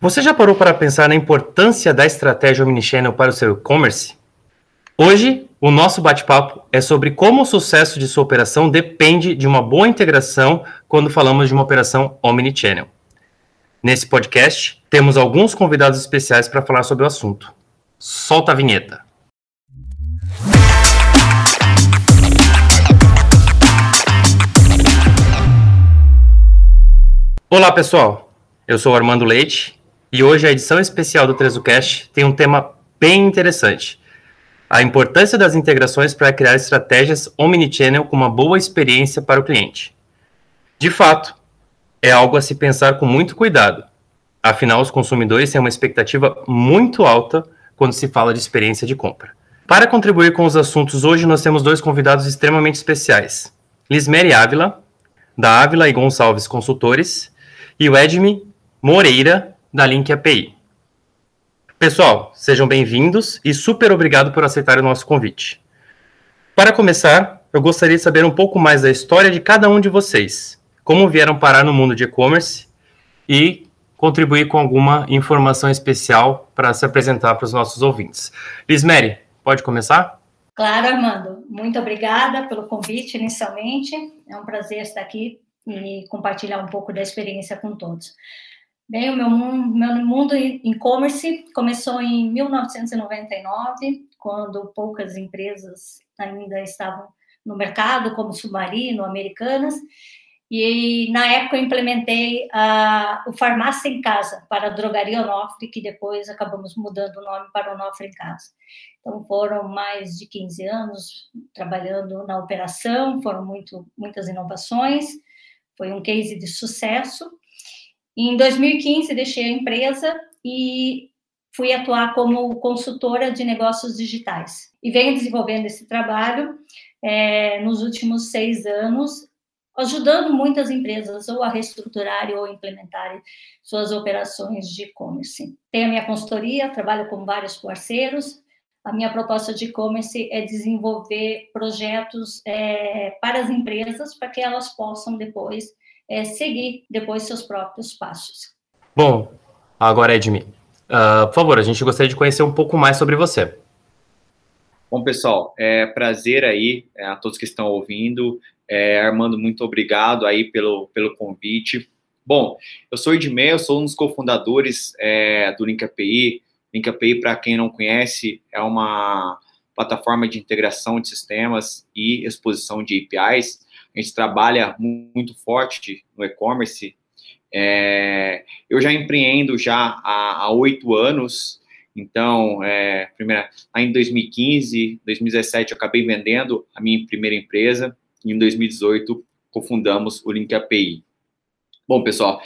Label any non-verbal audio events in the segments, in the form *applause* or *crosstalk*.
Você já parou para pensar na importância da estratégia omnichannel para o seu e-commerce? Hoje, o nosso bate-papo é sobre como o sucesso de sua operação depende de uma boa integração quando falamos de uma operação omnichannel. Nesse podcast, temos alguns convidados especiais para falar sobre o assunto. Solta a vinheta. Olá, pessoal. Eu sou Armando Leite e hoje a edição especial do TrezoCast tem um tema bem interessante. A importância das integrações para criar estratégias omnichannel com uma boa experiência para o cliente. De fato, é algo a se pensar com muito cuidado. Afinal, os consumidores têm uma expectativa muito alta quando se fala de experiência de compra. Para contribuir com os assuntos, hoje nós temos dois convidados extremamente especiais. Lismere Ávila, da Ávila e Gonçalves Consultores, e o Edme Moreira, da Link API. Pessoal, sejam bem-vindos e super obrigado por aceitar o nosso convite. Para começar, eu gostaria de saber um pouco mais da história de cada um de vocês, como vieram parar no mundo de e-commerce e contribuir com alguma informação especial para se apresentar para os nossos ouvintes. Lismere, pode começar? Claro, Armando. Muito obrigada pelo convite inicialmente. É um prazer estar aqui e compartilhar um pouco da experiência com todos. Bem, o meu, meu mundo e-commerce começou em 1999, quando poucas empresas ainda estavam no mercado, como Submarino, Americanas, e na época eu implementei o Farmácia em Casa para a Drogaria Onofre, que depois acabamos mudando o nome para Onofre em Casa. Então foram mais de 15 anos trabalhando na operação, foram muito, muitas inovações, foi um case de sucesso. Em 2015, deixei a empresa e fui atuar como consultora de negócios digitais. E venho desenvolvendo esse trabalho é, nos últimos seis anos, ajudando muitas empresas ou a reestruturarem ou implementarem suas operações de e-commerce. Tenho a minha consultoria, trabalho com vários parceiros. A minha proposta de e-commerce é desenvolver projetos é, para as empresas, para que elas possam depois é, seguir depois seus próprios passos. Bom, agora Edmi, uh, por favor, a gente gostaria de conhecer um pouco mais sobre você. Bom, pessoal, é prazer aí é, a todos que estão ouvindo. É, Armando, muito obrigado aí pelo, pelo convite. Bom, eu sou Edmé, eu sou um dos cofundadores é, do Link API. Link API, para quem não conhece, é uma plataforma de integração de sistemas e exposição de APIs a gente trabalha muito forte no e-commerce. É, eu já empreendo já há oito anos, então, é, primeira, lá em 2015, 2017, eu acabei vendendo a minha primeira empresa, e em 2018, cofundamos o Link API. Bom, pessoal,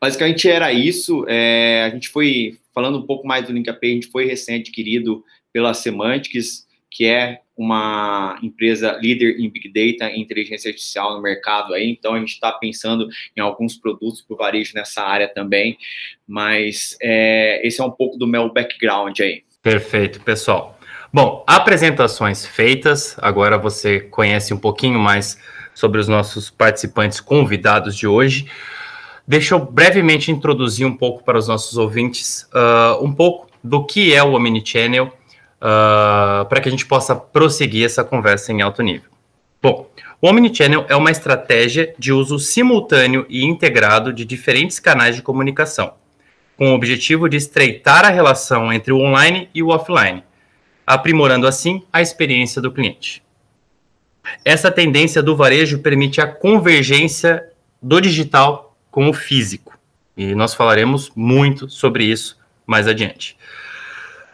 basicamente era isso. É, a gente foi, falando um pouco mais do Link API, a gente foi recém-adquirido pela Semantics, que é uma empresa líder em Big Data e inteligência artificial no mercado aí, então a gente está pensando em alguns produtos para o varejo nessa área também, mas é, esse é um pouco do meu background aí. Perfeito, pessoal. Bom, apresentações feitas, agora você conhece um pouquinho mais sobre os nossos participantes convidados de hoje. Deixa eu brevemente introduzir um pouco para os nossos ouvintes uh, um pouco do que é o Omnichannel, uh, para que a gente possa prosseguir essa conversa em alto nível. Bom, o Omnichannel é uma estratégia de uso simultâneo e integrado de diferentes canais de comunicação, com o objetivo de estreitar a relação entre o online e o offline, aprimorando assim a experiência do cliente. Essa tendência do varejo permite a convergência do digital com o físico, e nós falaremos muito sobre isso mais adiante.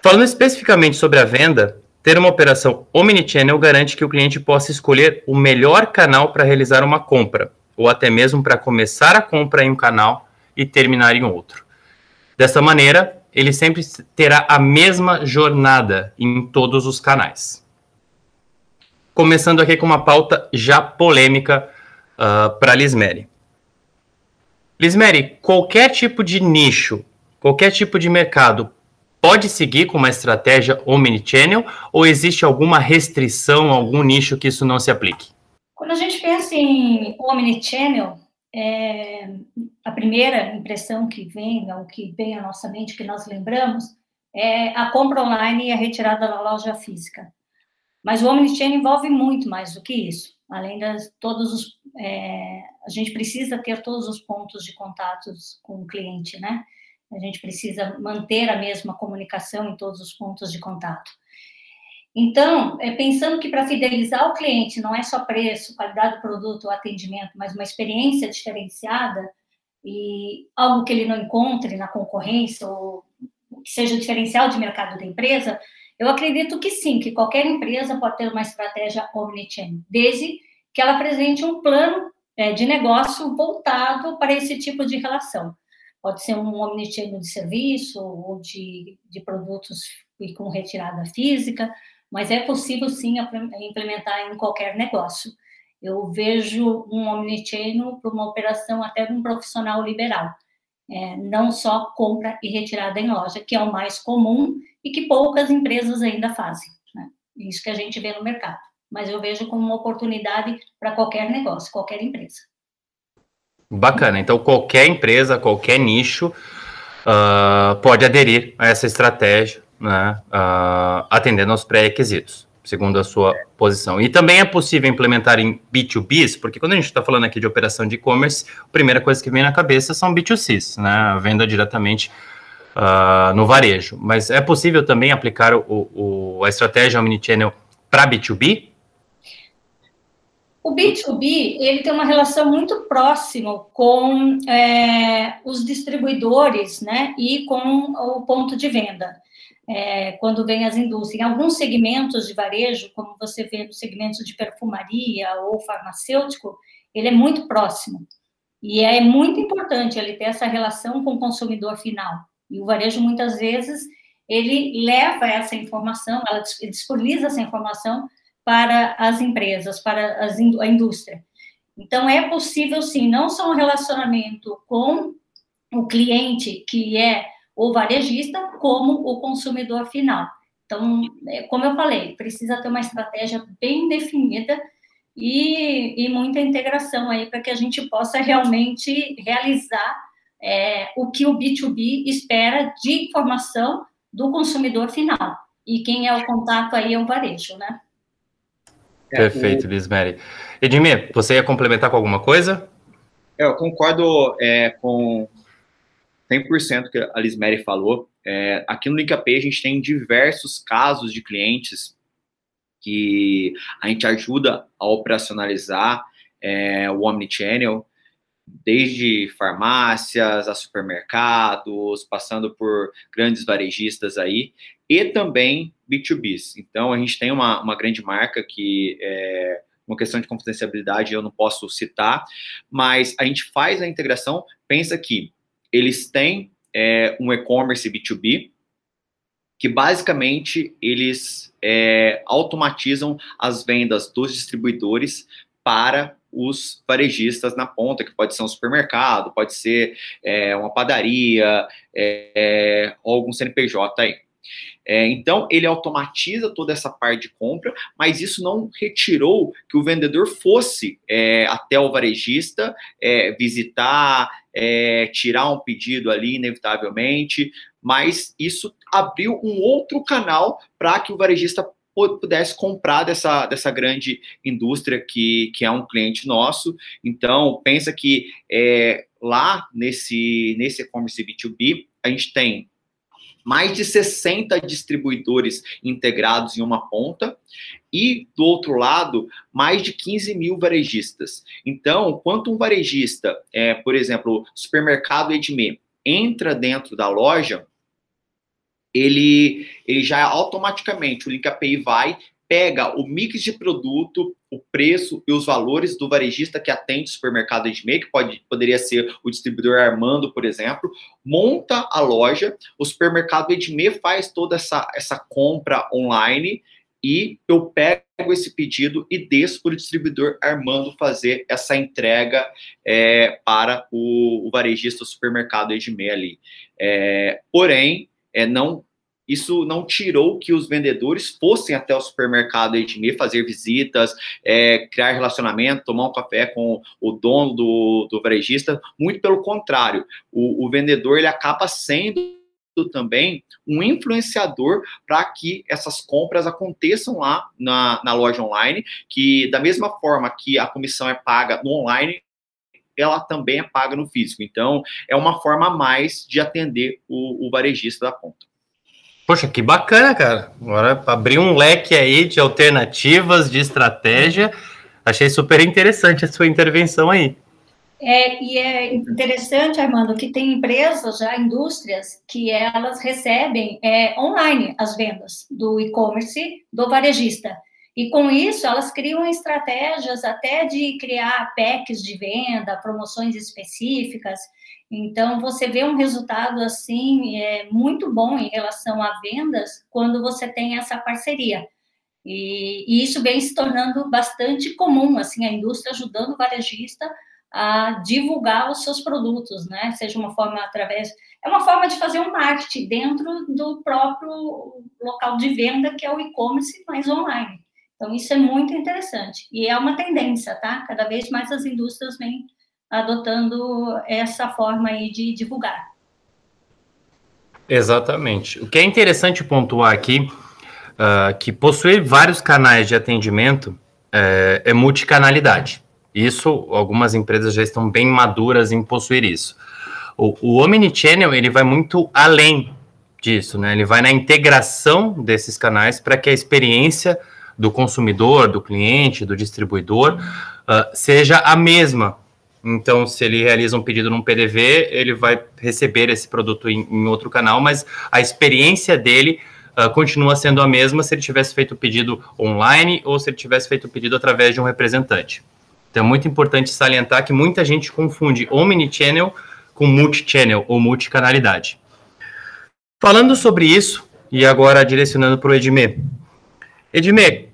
Falando especificamente sobre a venda, ter uma operação omnichannel garante que o cliente possa escolher o melhor canal para realizar uma compra, ou até mesmo para começar a compra em um canal e terminar em outro. Dessa maneira, ele sempre terá a mesma jornada em todos os canais. Começando aqui com uma pauta já polêmica uh, para Lismere. Lismere, qualquer tipo de nicho, qualquer tipo de mercado pode seguir com uma estratégia omnichannel ou existe alguma restrição, algum nicho que isso não se aplique? Quando a gente pensa em omnichannel, é, a primeira impressão que vem, o que vem à nossa mente, que nós lembramos, é a compra online e a retirada da loja física. Mas o Omnichannel envolve muito mais do que isso. Além de todos os, é, a gente precisa ter todos os pontos de contatos com o cliente, né? A gente precisa manter a mesma comunicação em todos os pontos de contato. Então, é, pensando que para fidelizar o cliente não é só preço, qualidade do produto ou atendimento, mas uma experiência diferenciada e algo que ele não encontre na concorrência ou que seja diferencial de mercado da empresa, eu acredito que sim, que qualquer empresa pode ter uma estratégia omnichannel, desde que ela apresente um plano é, de negócio voltado para esse tipo de relação. Pode ser um omnichannel de serviço ou de, de produtos com retirada física, mas é possível sim implementar em qualquer negócio. Eu vejo um omnichannel para uma operação até de um profissional liberal, é, não só compra e retirada em loja, que é o mais comum e que poucas empresas ainda fazem. Né? Isso que a gente vê no mercado. Mas eu vejo como uma oportunidade para qualquer negócio, qualquer empresa. Bacana. Então, qualquer empresa, qualquer nicho uh, pode aderir a essa estratégia né, uh, atendendo aos pré-requisitos, segundo a sua posição. E também é possível implementar em B2Bs, porque quando a gente está falando aqui de operação de e-commerce, a primeira coisa que vem na cabeça são B2Cs, né, venda diretamente uh, no varejo. Mas é possível também aplicar o, o, a estratégia Omnichannel para B2B? O B2B ele tem uma relação muito próxima com é, os distribuidores né, e com o ponto de venda é, quando vem as indústrias. Em alguns segmentos de varejo, como você vê no segmento de perfumaria ou farmacêutico, ele é muito próximo. E é muito importante ele ter essa relação com o consumidor final. E o varejo, muitas vezes, ele leva essa informação, ela disponibiliza essa informação para as empresas, para as, a indústria. Então, é possível, sim, não só um relacionamento com o cliente, que é o varejista como o consumidor final. Então, é, como eu falei, precisa ter uma estratégia bem definida e, e muita integração aí para que a gente possa realmente realizar é, o que o B2B espera de informação do consumidor final. E quem é o contato aí é o varejo, né? Perfeito, Liz Mary. Edmir, você ia complementar com alguma coisa? É, eu concordo é, com 100% que a Lismere falou. É, aqui no LinkApay a gente tem diversos casos de clientes que a gente ajuda a operacionalizar é, o Omnichannel, desde farmácias a supermercados, passando por grandes varejistas aí, e também B2Bs. Então, a gente tem uma, uma grande marca que é uma questão de confidencialidade eu não posso citar, mas a gente faz a integração, pensa que eles têm é, um e-commerce B2B, que basicamente eles é, automatizam as vendas dos distribuidores para os varejistas na ponta, que pode ser um supermercado, pode ser é, uma padaria, é, é ou algum CNPJ aí. É, então, ele automatiza toda essa parte de compra, mas isso não retirou que o vendedor fosse é, até o varejista é, visitar, é, tirar um pedido ali, inevitavelmente, mas isso abriu um outro canal para que o varejista pudesse comprar dessa, dessa grande indústria que, que é um cliente nosso. Então, pensa que é, lá nesse, nesse e-commerce B2B, a gente tem mais de 60 distribuidores integrados em uma ponta e, do outro lado, mais de 15 mil varejistas. Então, quanto um varejista, é, por exemplo, supermercado Edme, entra dentro da loja, ele, ele já automaticamente, o Link API vai, pega o mix de produto, o preço e os valores do varejista que atende o supermercado Edmei, que pode, poderia ser o distribuidor Armando, por exemplo, monta a loja, o supermercado Edmei faz toda essa, essa compra online e eu pego esse pedido e desço para o distribuidor Armando fazer essa entrega é, para o, o varejista o supermercado Edmei ali. É, porém, é, não isso não tirou que os vendedores fossem até o supermercado Edmê fazer visitas, é, criar relacionamento, tomar um café com o dono do, do varejista. Muito pelo contrário, o, o vendedor ele acaba sendo também um influenciador para que essas compras aconteçam lá na, na loja online, que da mesma forma que a comissão é paga no online, ela também é paga no físico. Então, é uma forma a mais de atender o, o varejista da ponta. Poxa, que bacana, cara. Agora abrir um leque aí de alternativas, de estratégia. Achei super interessante a sua intervenção aí. É, e é interessante, Armando, que tem empresas, já indústrias, que elas recebem é, online as vendas do e-commerce do varejista. E com isso, elas criam estratégias até de criar packs de venda, promoções específicas. Então, você vê um resultado assim é, muito bom em relação a vendas quando você tem essa parceria. E, e isso vem se tornando bastante comum, assim, a indústria ajudando o varejista a divulgar os seus produtos, né? Seja uma forma através. É uma forma de fazer um marketing dentro do próprio local de venda, que é o e-commerce, mas online. Então, isso é muito interessante. E é uma tendência, tá? Cada vez mais as indústrias vêm adotando essa forma aí de divulgar. Exatamente. O que é interessante pontuar aqui, uh, que possuir vários canais de atendimento é, é multicanalidade. Isso, algumas empresas já estão bem maduras em possuir isso. O, o Omnichannel, ele vai muito além disso, né? Ele vai na integração desses canais para que a experiência do consumidor, do cliente, do distribuidor, uh, seja a mesma. Então, se ele realiza um pedido num PDV, ele vai receber esse produto em, em outro canal, mas a experiência dele uh, continua sendo a mesma se ele tivesse feito o pedido online ou se ele tivesse feito o pedido através de um representante. Então é muito importante salientar que muita gente confunde omnichannel com multichannel ou multicanalidade. Falando sobre isso, e agora direcionando para o Edmê. Edmê,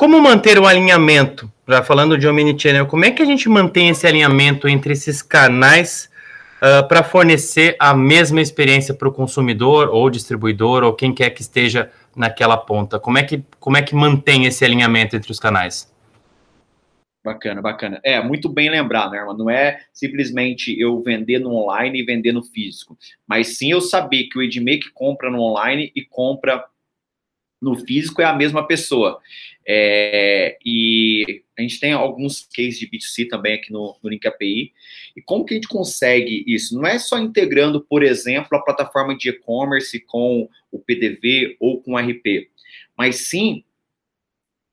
como manter o alinhamento? Já falando de omnichannel, como é que a gente mantém esse alinhamento entre esses canais uh, para fornecer a mesma experiência para o consumidor ou distribuidor ou quem quer que esteja naquela ponta? Como é que, como é que mantém esse alinhamento entre os canais? Bacana, bacana. É, muito bem lembrado, né, irmão? Não é simplesmente eu vender no online e vender no físico, mas sim eu saber que o Edmê que compra no online e compra no físico é a mesma pessoa. É, e a gente tem alguns cases de B2C também aqui no, no Link API. E como que a gente consegue isso? Não é só integrando, por exemplo, a plataforma de e-commerce com o PDV ou com o RP, mas sim,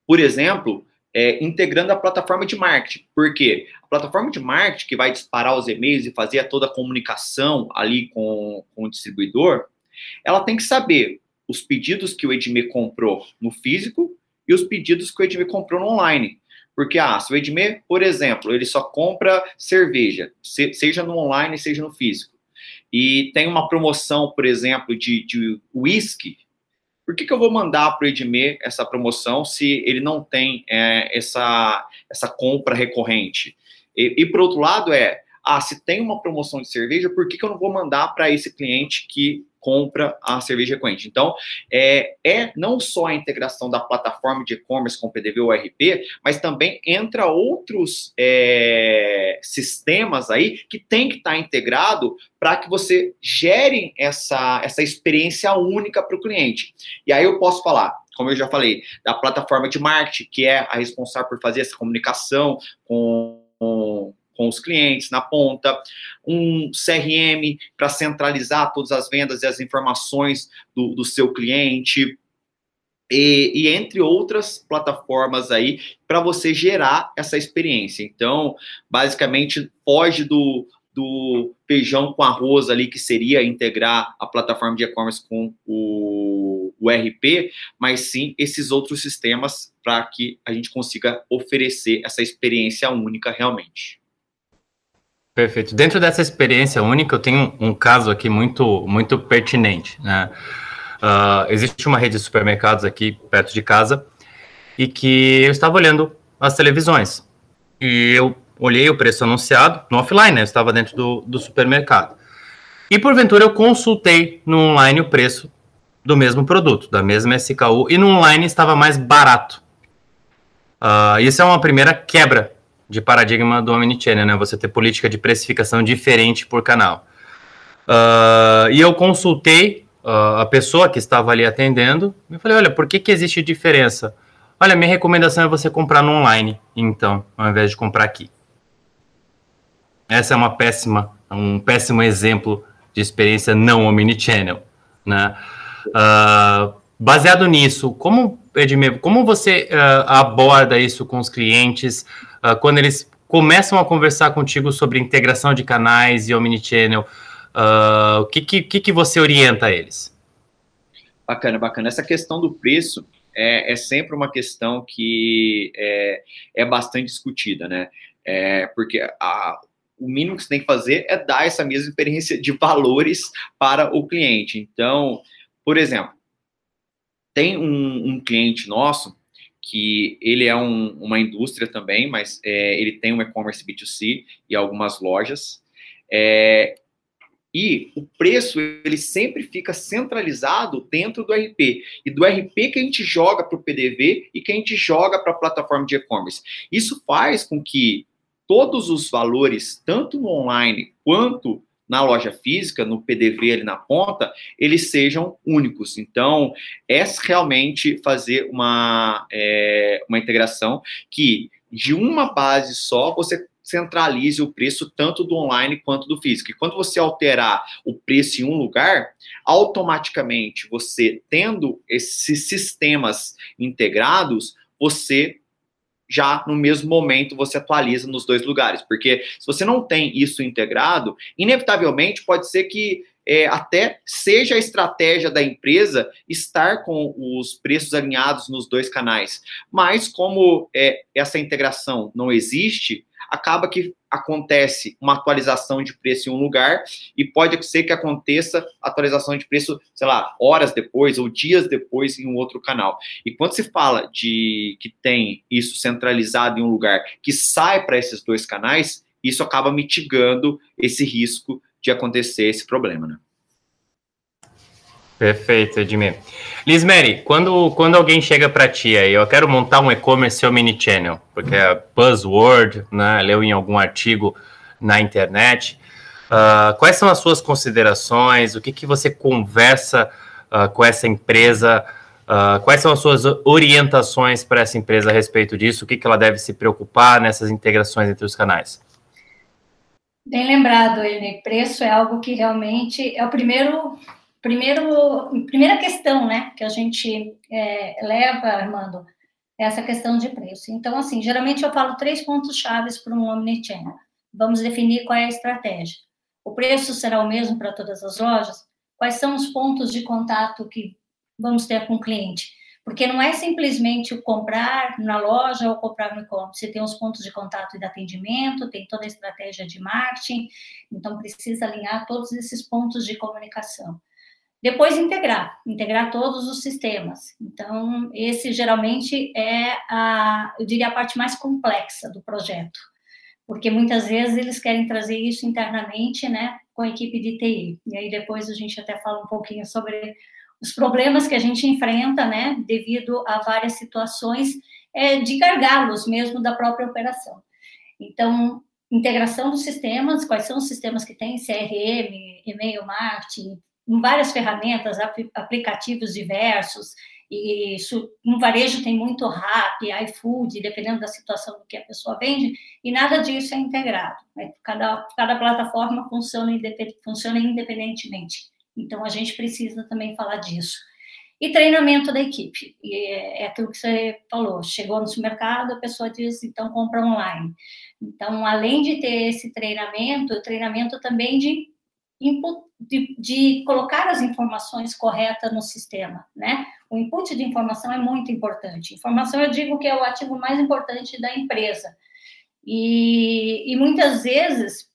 por exemplo, é, integrando a plataforma de marketing. Por quê? A plataforma de marketing que vai disparar os e-mails e fazer toda a comunicação ali com, com o distribuidor, ela tem que saber os pedidos que o Edme comprou no físico e os pedidos que o Edme comprou no online. Porque, ah, se o Edme, por exemplo, ele só compra cerveja, seja no online, seja no físico, e tem uma promoção, por exemplo, de, de whisky, por que, que eu vou mandar para o Edmê essa promoção se ele não tem é, essa, essa compra recorrente? E, e, por outro lado, é, ah, se tem uma promoção de cerveja, por que, que eu não vou mandar para esse cliente que compra a cerveja recorrente. Então, é, é não só a integração da plataforma de e-commerce com o PDV ou RP, mas também entra outros é, sistemas aí que tem que estar tá integrado para que você gere essa, essa experiência única para o cliente. E aí eu posso falar, como eu já falei, da plataforma de marketing, que é a responsável por fazer essa comunicação com, com com os clientes na ponta, um CRM para centralizar todas as vendas e as informações do, do seu cliente. E, e, entre outras plataformas aí para você gerar essa experiência. Então, basicamente, foge do, do feijão com arroz ali, que seria integrar a plataforma de e-commerce com o, o RP, mas sim esses outros sistemas para que a gente consiga oferecer essa experiência única realmente. Perfeito. Dentro dessa experiência única, eu tenho um, caso aqui muito, muito pertinente. Né? Uh, existe uma rede de supermercados aqui perto de casa e que eu estava olhando as televisões e eu olhei o preço anunciado no offline, né? Eu estava dentro do, do supermercado. E porventura eu consultei no online o preço do mesmo produto, da mesma SKU, e no online estava mais barato. Uh, isso é uma primeira quebra de paradigma do Omnichannel, né? Você ter política de precificação diferente por canal. Uh, e eu consultei uh, a pessoa que estava ali atendendo e falei, olha, por que, que existe diferença? Olha, minha recomendação é você comprar no online, então, ao invés de comprar aqui. Essa é uma péssima, um péssimo exemplo de experiência não omnichannel, né? Uh, baseado nisso, como Edmir, como você uh, aborda isso com os clientes uh, quando eles começam a conversar contigo sobre integração de canais e omnichannel? Uh, o que, que, que você orienta a eles? Bacana, bacana. Essa questão do preço é, é sempre uma questão que é, é bastante discutida, né? É, porque a, o mínimo que você tem que fazer é dar essa mesma experiência de valores para o cliente. Então, por exemplo, tem um, um cliente nosso que ele é um, uma indústria também, mas é, ele tem um e-commerce B2C e algumas lojas. É, e o preço ele sempre fica centralizado dentro do RP e do RP que a gente joga para o PDV e que a gente joga para a plataforma de e-commerce. Isso faz com que todos os valores, tanto no online quanto na loja física, no PDV ali na ponta, eles sejam únicos. Então, é realmente fazer uma, é, uma integração que de uma base só você centralize o preço tanto do online quanto do físico. E quando você alterar o preço em um lugar, automaticamente você tendo esses sistemas integrados, você já no mesmo momento você atualiza nos dois lugares. Porque se você não tem isso integrado, inevitavelmente pode ser que é, até seja a estratégia da empresa estar com os preços alinhados nos dois canais. Mas como é, essa integração não existe, acaba que acontece uma atualização de preço em um lugar e pode ser que aconteça atualização de preço, sei lá, horas depois ou dias depois em um outro canal. E quando se fala de que tem isso centralizado em um lugar que sai para esses dois canais, isso acaba mitigando esse risco de acontecer esse problema, né? Perfeito, Edmir. Liz Mary, quando, quando alguém chega para ti aí, eu quero montar um e-commerce ou mini channel, porque é buzzword, né? Leu em algum artigo na internet. Uh, quais são as suas considerações? O que, que você conversa uh, com essa empresa? Uh, quais são as suas orientações para essa empresa a respeito disso? O que, que ela deve se preocupar nessas integrações entre os canais? Bem lembrado, Ele. Preço é algo que realmente é o primeiro primeiro, primeira questão, né, que a gente é, leva, Armando, é essa questão de preço. Então, assim, geralmente eu falo três pontos chaves para um omnichannel. Vamos definir qual é a estratégia. O preço será o mesmo para todas as lojas? Quais são os pontos de contato que vamos ter com o cliente? Porque não é simplesmente comprar na loja ou comprar no e-commerce. Você tem os pontos de contato e de atendimento, tem toda a estratégia de marketing, então precisa alinhar todos esses pontos de comunicação. Depois integrar, integrar todos os sistemas. Então, esse geralmente é a, eu diria, a parte mais complexa do projeto, porque muitas vezes eles querem trazer isso internamente, né, com a equipe de TI. E aí depois a gente até fala um pouquinho sobre os problemas que a gente enfrenta, né, devido a várias situações é, de gargalos mesmo da própria operação. Então, integração dos sistemas, quais são os sistemas que tem, CRM, e-mail marketing, várias ferramentas, aplicativos diversos, e isso, no varejo tem muito rap, iFood, dependendo da situação do que a pessoa vende, e nada disso é integrado. Né? Cada, cada plataforma funciona, independ, funciona independentemente. Então, a gente precisa também falar disso. E treinamento da equipe. E é, é aquilo que você falou. Chegou no supermercado, a pessoa diz, então, compra online. Então, além de ter esse treinamento, treinamento também de de, de, colocar as informações corretas no sistema, né? O input de informação é muito importante. Informação, eu digo que é o ativo mais importante da empresa. E, e muitas vezes,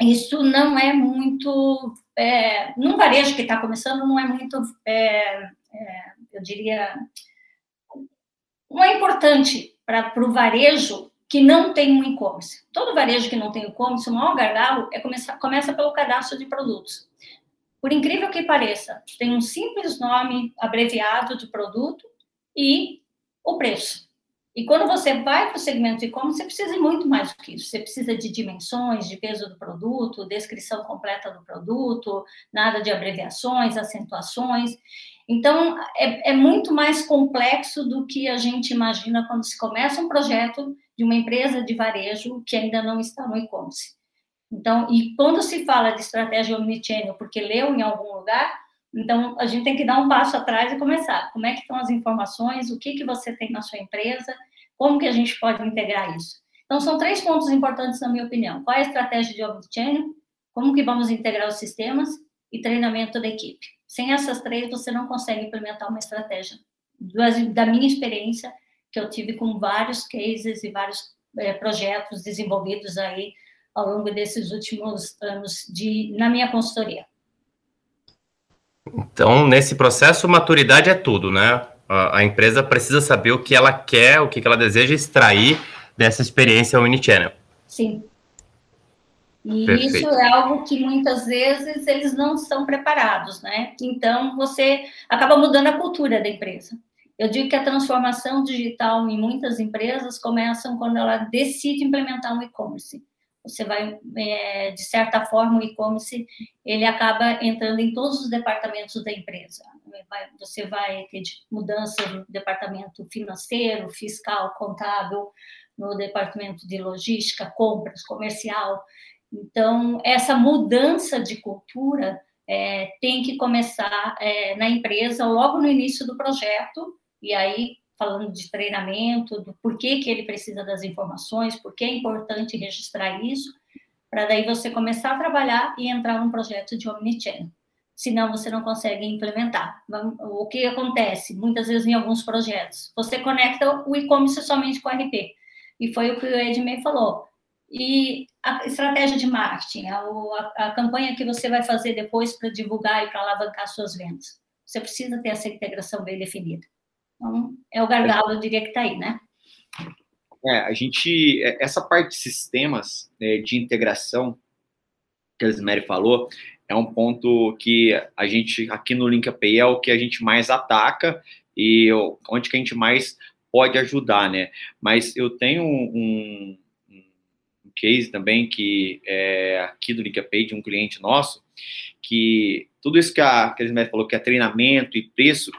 isso não é muito... É, num varejo que está começando, não é muito, é, é, eu diria... Não é importante para o varejo que não tem um e-commerce. Todo varejo que não tem e-commerce, o maior gargalo é começar, começa pelo cadastro de produtos. por incrível que pareça, tem um simples nome abreviado de produto e o preço. E quando você vai para o segmento e-commerce, você precisa de muito mais do que isso. Você precisa de dimensões, de peso do produto, descrição completa do produto, nada de abreviações, acentuações. Então, é, é, muito mais complexo do que a gente imagina quando se começa um projeto de uma empresa de varejo que ainda não está no e-commerce. Então, e quando se fala de estratégia omnichannel, porque leu em algum lugar, então a gente tem que dar um passo atrás e começar. Como é que estão as informações? O que que você tem na sua empresa? Como que a gente pode integrar isso? Então, são três pontos importantes, na minha opinião. Qual é a estratégia de omnichannel? Como que vamos integrar os sistemas? E treinamento da equipe. Sem essas três, você não consegue implementar uma estratégia. Da minha experiência, que eu tive com vários cases e vários é, projetos desenvolvidos aí ao longo desses últimos anos de, na minha consultoria. Então, nesse processo, maturidade é tudo, né? A, a empresa precisa saber o que ela quer, o que ela deseja extrair dessa experiência Omnichannel. Sim. E Perfeito. isso é algo que muitas vezes eles não estão preparados, né? Então, você acaba mudando a cultura da empresa. Eu digo que a transformação digital em muitas empresas começa quando ela decide implementar um e-commerce você vai, é, de certa forma, o e-commerce, ele acaba entrando em todos os departamentos da empresa. Você vai ter mudança no departamento financeiro, fiscal, contábil, no departamento de logística, compras, comercial. Então, essa mudança de cultura é, tem que começar é, na empresa logo no início do projeto, e aí falando de treinamento, do porquê que ele precisa das informações, por que é importante registrar isso, para daí você começar a trabalhar e entrar num projeto de omnichannel. Senão você não consegue implementar. O que acontece muitas vezes em alguns projetos? Você conecta o e-commerce somente com o RP. E foi o que o Edmei falou. E a estratégia de marketing, a, a, a campanha que você vai fazer depois para divulgar e para alavancar suas vendas. Você precisa ter essa integração bem definida. Então, é o gargalo, eu diria que está aí, né? É, a gente, é, essa parte de sistemas né, de integração que a Lismere falou, é um ponto que a gente, aqui no LinkAPI, é o que a gente mais ataca e onde que a gente mais pode ajudar, né? Mas eu tenho um, um, case também que é aqui do LinkAPI de um cliente nosso, que tudo isso que a, que falou, que é treinamento e preço,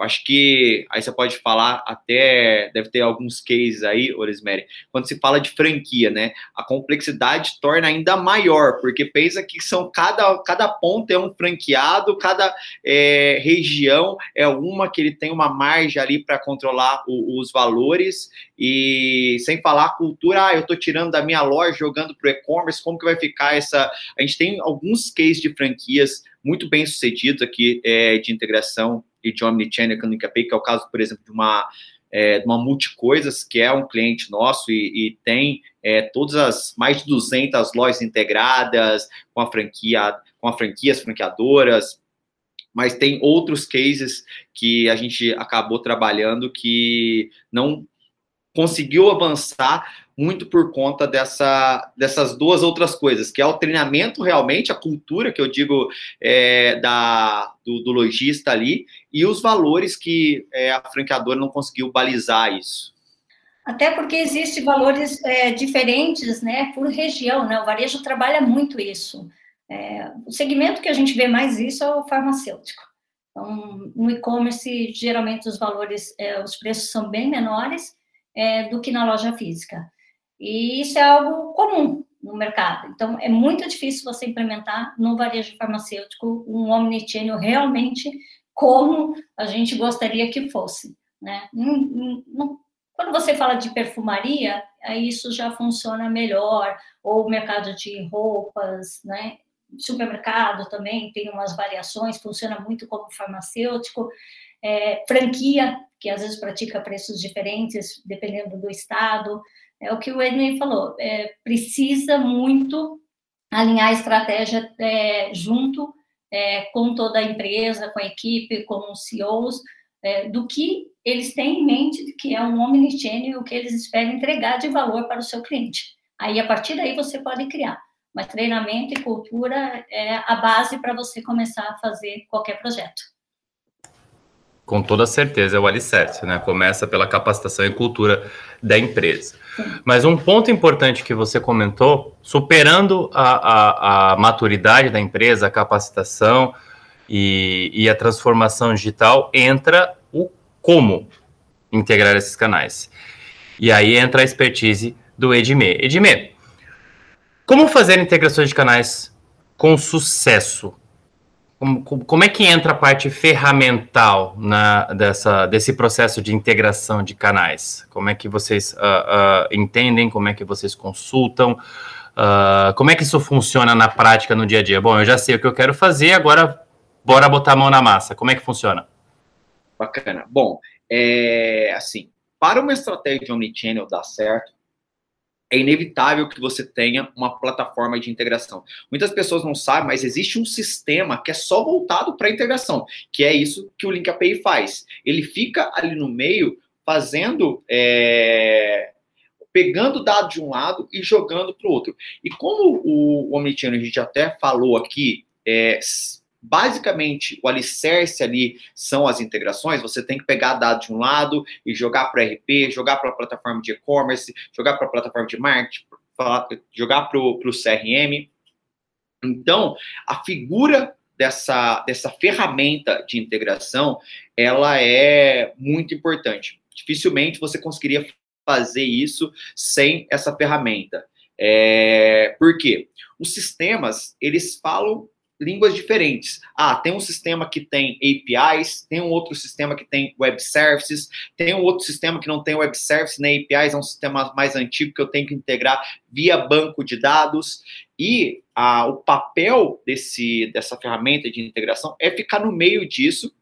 acho que aí você pode falar até, deve ter alguns cases aí, Orismere, quando se fala de franquia, né? A complexidade torna ainda maior, porque pensa que são cada, cada ponto é um franqueado, cada é, região é uma que ele tem uma margem ali para controlar o, os valores, e sem falar a cultura, ah, eu estou tirando da minha loja, jogando para o e-commerce, como que vai ficar essa. A gente tem alguns cases de franquias muito bem sucedidos aqui é, de integração e de Omnichannel que que é o caso, por exemplo, de uma, é, uma Multicoisas, que é um cliente nosso e, e tem é, todas as mais de 200 lojas integradas com a franquia, com a franquias franqueadoras, mas tem outros cases que a gente acabou trabalhando que não conseguiu avançar muito por conta dessa, dessas duas outras coisas, que é o treinamento realmente, a cultura que eu digo é, da, do, do lojista ali, e os valores que é, a franqueadora não conseguiu balizar isso. Até porque existem valores é, diferentes, né, por região, né, o varejo trabalha muito isso. É, o segmento que a gente vê mais isso é o farmacêutico. Então, no e-commerce, geralmente os valores, é, os preços são bem menores é, do que na loja física. E isso é algo comum no mercado. Então, é muito difícil você implementar no varejo farmacêutico um omnichannel realmente como a gente gostaria que fosse. Né? Quando você fala de perfumaria, aí isso já funciona melhor, ou mercado de roupas, né? supermercado também tem umas variações, funciona muito como farmacêutico, é, franquia, que às vezes pratica preços diferentes, dependendo do estado, é o que o Ednei falou, é, precisa muito alinhar a estratégia é, junto é, com toda a empresa, com a equipe, com os CEOs, é, do que eles têm em mente que é um omnichannel e o que eles esperam entregar de valor para o seu cliente. Aí, a partir daí, você pode criar. mas treinamento e cultura é a base para você começar a fazer qualquer projeto. Com toda certeza é o alicerce, né? Começa pela capacitação e cultura da empresa. Mas um ponto importante que você comentou, superando a, a, a maturidade da empresa, a capacitação e, e a transformação digital, entra o como integrar esses canais. E aí entra a expertise do Edme. Edme, como fazer integrações de canais com sucesso? Como, como, é que entra a parte ferramental na, dessa, desse processo de integração de canais? Como é que vocês uh, uh, entendem? Como é que vocês consultam? Uh, como é que isso funciona na prática, no dia a dia? Bom, eu já sei o que eu quero fazer, agora bora botar a mão na massa. Como é que funciona? Bacana. Bom, é, assim, para uma estratégia de omnichannel dar certo, é inevitável que você tenha uma plataforma de integração. Muitas pessoas não sabem, mas existe um sistema que é só voltado para integração, que é isso que o Link API faz. Ele fica ali no meio fazendo, é, pegando dados de um lado e jogando para o outro. E como o Omnichannel a gente até falou aqui, é, basicamente o alicerce ali são as integrações. Você tem que pegar dados de um lado e jogar para RP, jogar para a plataforma de e-commerce, jogar para a plataforma de marketing, jogar para o CRM. Então, a figura dessa, dessa ferramenta de integração, ela é muito importante. Dificilmente você conseguiria fazer isso sem essa ferramenta. É, por quê? Os sistemas, eles falam línguas diferentes. Ah, tem um sistema que tem APIs, tem um outro sistema que tem web services, tem um outro sistema que não tem web services nem APIs, é um sistema mais antigo que eu tenho que integrar via banco de dados. E ah, o papel desse, dessa ferramenta de integração é ficar no meio disso,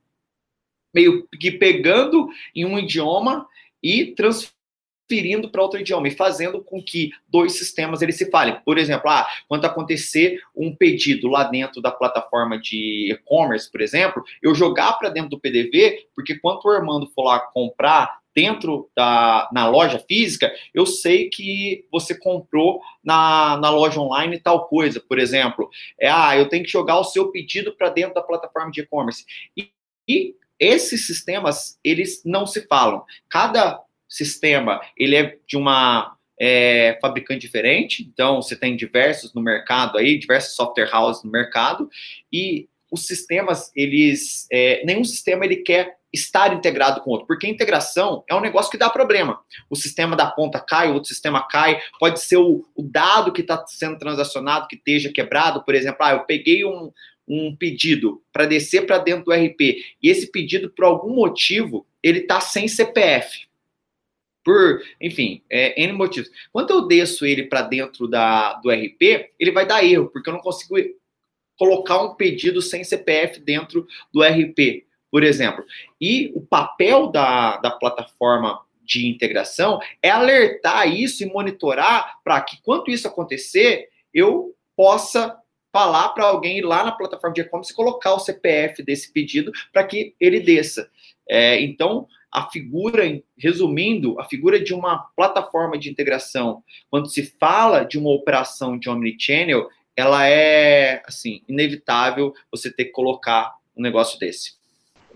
meio que pegando em um idioma e transformando transferindo para outro idioma e fazendo com que dois sistemas eles se falem. Por exemplo, ah, quando acontecer um pedido lá dentro da plataforma de e-commerce, por exemplo, eu jogar para dentro do PDV, porque quando o Armando for lá comprar dentro da na loja física, eu sei que você comprou na, na loja online tal coisa, por exemplo. É, ah, eu tenho que jogar o seu pedido para dentro da plataforma de e-commerce. E, e esses sistemas, eles não se falam. Cada sistema ele é de uma é, fabricante diferente, então você tem diversos no mercado aí, diversos software houses no mercado, e os sistemas, eles, é, nenhum sistema ele quer estar integrado com outro, porque integração é um negócio que dá problema. O sistema da ponta cai, o outro sistema cai, pode ser o, o dado que está sendo transacionado que esteja quebrado, por exemplo, ah, eu peguei um, um pedido para descer para dentro do RP, e esse pedido, por algum motivo, ele está sem CPF por, enfim, é, N motivos. Quando eu desço ele para dentro da, do RP, ele vai dar erro, porque eu não consigo colocar um pedido sem CPF dentro do RP, por exemplo. E o papel da, da plataforma de integração é alertar isso e monitorar para que, quando isso acontecer, eu possa falar para alguém ir lá na plataforma de e-commerce e colocar o CPF desse pedido para que ele desça. É, então, a figura, resumindo, a figura de uma plataforma de integração, quando se fala de uma operação de omnichannel, ela é, assim, inevitável você ter que colocar um negócio desse.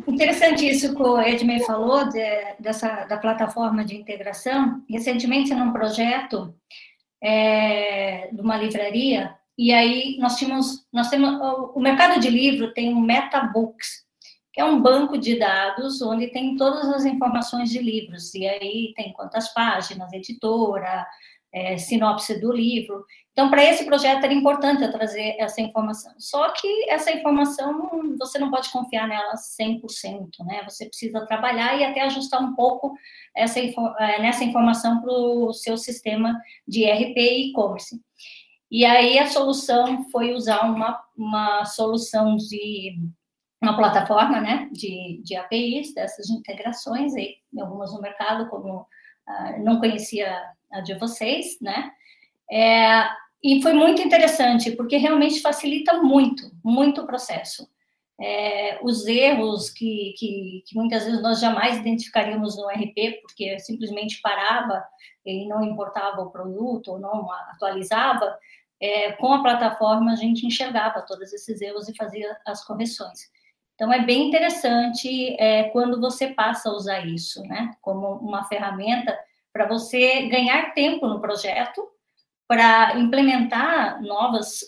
Interessante isso que o Edmei falou de, dessa da plataforma de integração. Recentemente, num projeto é, de uma livraria, e aí nós tínhamos, nós temos o mercado de livro tem um MetaBooks, é um banco de dados onde tem todas as informações de livros, e aí tem quantas páginas, editora, é, sinopse do livro. Então, para esse projeto era importante eu trazer essa informação. Só que essa informação, você não pode confiar nela 100%, né? Você precisa trabalhar e até ajustar um pouco essa, é, nessa informação para o seu sistema de RP e e-commerce. E aí a solução foi usar uma, uma solução de uma plataforma né, de, de APIs, dessas integrações, e algumas no mercado, como uh, não conhecia a de vocês, né? É, e foi muito interessante, porque realmente facilita muito, muito o processo. É, os erros que, que, que, muitas vezes nós jamais identificaríamos no RP, porque simplesmente parava e não importava o produto ou não atualizava, é, com a plataforma a gente enxergava todos esses erros e fazia as correções. Então, é bem interessante é, quando você passa a usar isso, né, como uma ferramenta para você ganhar tempo no projeto, para implementar novas,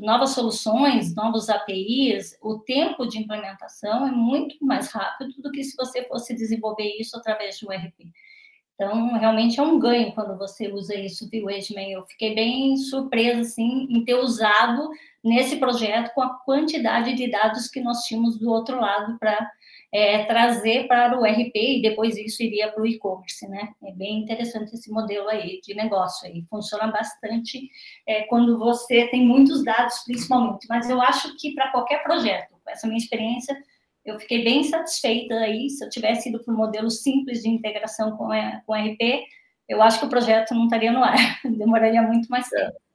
novas soluções, novos APIs, o tempo de implementação é muito mais rápido do que se você fosse desenvolver isso através de um RP. Então, realmente é um ganho quando você usa isso, viu, Edman? Eu fiquei bem surpresa, assim, em ter usado nesse projeto com a quantidade de dados que nós tínhamos do outro lado para é, trazer para o RP e depois isso iria para o e-commerce, né? É bem interessante esse modelo aí de negócio aí, funciona bastante é, quando você tem muitos dados, principalmente. Mas eu acho que para qualquer projeto, com essa minha experiência, eu fiquei bem satisfeita aí. Se eu tivesse ido para um modelo simples de integração com, a, com RP, eu acho que o projeto não estaria no ar, *laughs* demoraria muito mais tempo.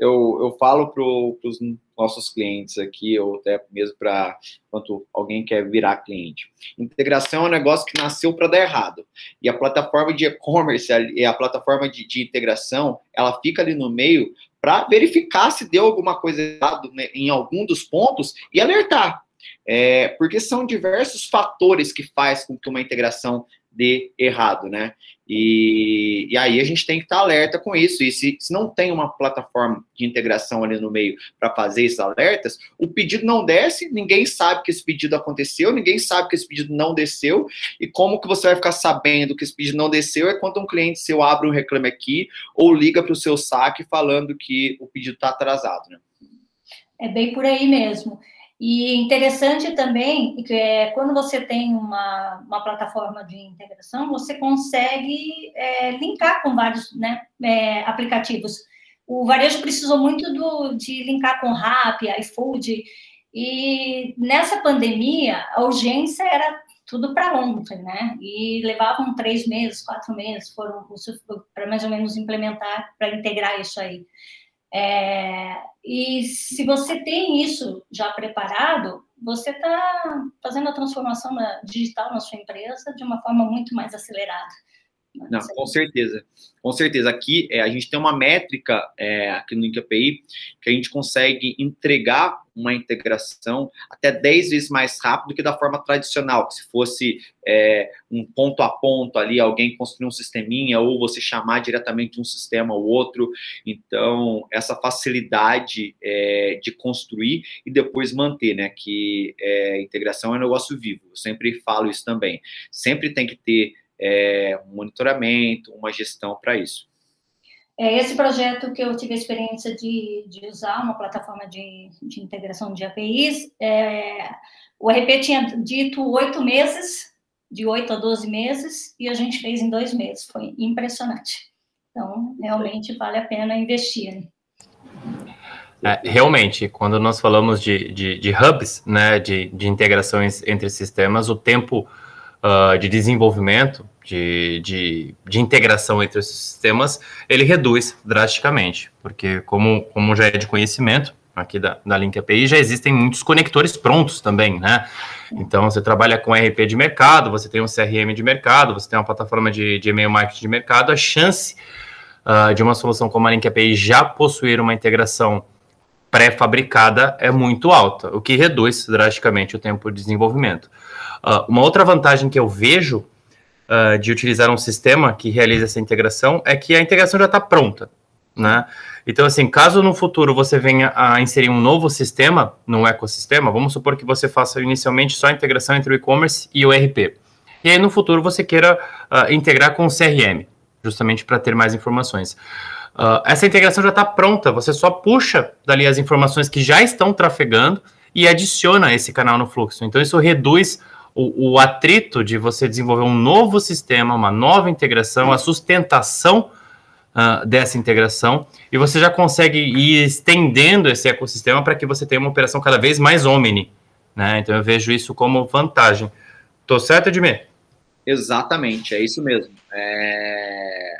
Eu, eu falo para os nossos clientes aqui, ou até mesmo para quando alguém quer virar cliente. Integração é um negócio que nasceu para dar errado. E a plataforma de e-commerce, a, a plataforma de, de integração, ela fica ali no meio para verificar se deu alguma coisa errada né, em algum dos pontos e alertar. É, porque são diversos fatores que faz com que uma integração dê errado, né? E, e aí a gente tem que estar alerta com isso. E se, se não tem uma plataforma de integração ali no meio para fazer esses alertas, o pedido não desce, ninguém sabe que esse pedido aconteceu, ninguém sabe que esse pedido não desceu. E como que você vai ficar sabendo que esse pedido não desceu é quando um cliente seu abre um reclame aqui ou liga para o seu saque falando que o pedido está atrasado, né? É bem por aí mesmo. E interessante também que é, quando você tem uma, uma plataforma de integração, você consegue é, linkar com vários né, é, aplicativos. O varejo precisou muito do, de linkar com Rappi, iFood, e nessa pandemia a urgência era tudo para ontem, né? E levavam três meses, quatro meses, foram para mais ou menos implementar, para integrar isso aí. É, e se você tem isso já preparado, você está fazendo a transformação digital na sua empresa de uma forma muito mais acelerada. Não, com certeza. Com certeza. Aqui é, a gente tem uma métrica é, aqui no IncaPI que a gente consegue entregar uma integração até 10 vezes mais rápido que da forma tradicional, que se fosse é, um ponto a ponto ali, alguém construir um sisteminha ou você chamar diretamente um sistema ou outro. Então, essa facilidade é, de construir e depois manter, né? Que é, integração é um negócio vivo. Eu sempre falo isso também. Sempre tem que ter é, um monitoramento, uma gestão para isso. É esse projeto que eu tive a experiência de, de usar, uma plataforma de, de integração de APIs, é, o RP tinha dito oito meses, de oito a doze meses, e a gente fez em dois meses. Foi impressionante. Então, realmente vale a pena investir. É, realmente, quando nós falamos de, de, de hubs, né, de, de integrações entre sistemas, o tempo uh, de desenvolvimento, de, de, de, integração entre os sistemas, ele reduz drasticamente, porque como, como já é de conhecimento, aqui da, da Link API, já existem muitos conectores prontos também, né? Então, você trabalha com RP de mercado, você tem um CRM de mercado, você tem uma plataforma de, de e-mail marketing de mercado, a chance uh, de uma solução como a Link API já possuir uma integração pré-fabricada é muito alta, o que reduz drasticamente o tempo de desenvolvimento. Uh, uma outra vantagem que eu vejo uh, de utilizar um sistema que realiza essa integração é que a integração já está pronta, né? Então, assim, caso no futuro você venha a inserir um novo sistema no ecossistema, vamos supor que você faça inicialmente só a integração entre o e-commerce e o ERP. E aí, no futuro, você queira uh, integrar com o CRM, justamente para ter mais informações. Uh, essa integração já está pronta, você só puxa dali as informações que já estão trafegando e adiciona esse canal no fluxo. Então, isso reduz o, o, atrito de você desenvolver um novo sistema, uma nova integração, a sustentação uh, dessa integração, e você já consegue ir estendendo esse ecossistema para que você tenha uma operação cada vez mais omni. Né? Então eu vejo isso como vantagem. Tô certo, Edmir? Exatamente, é isso mesmo. É...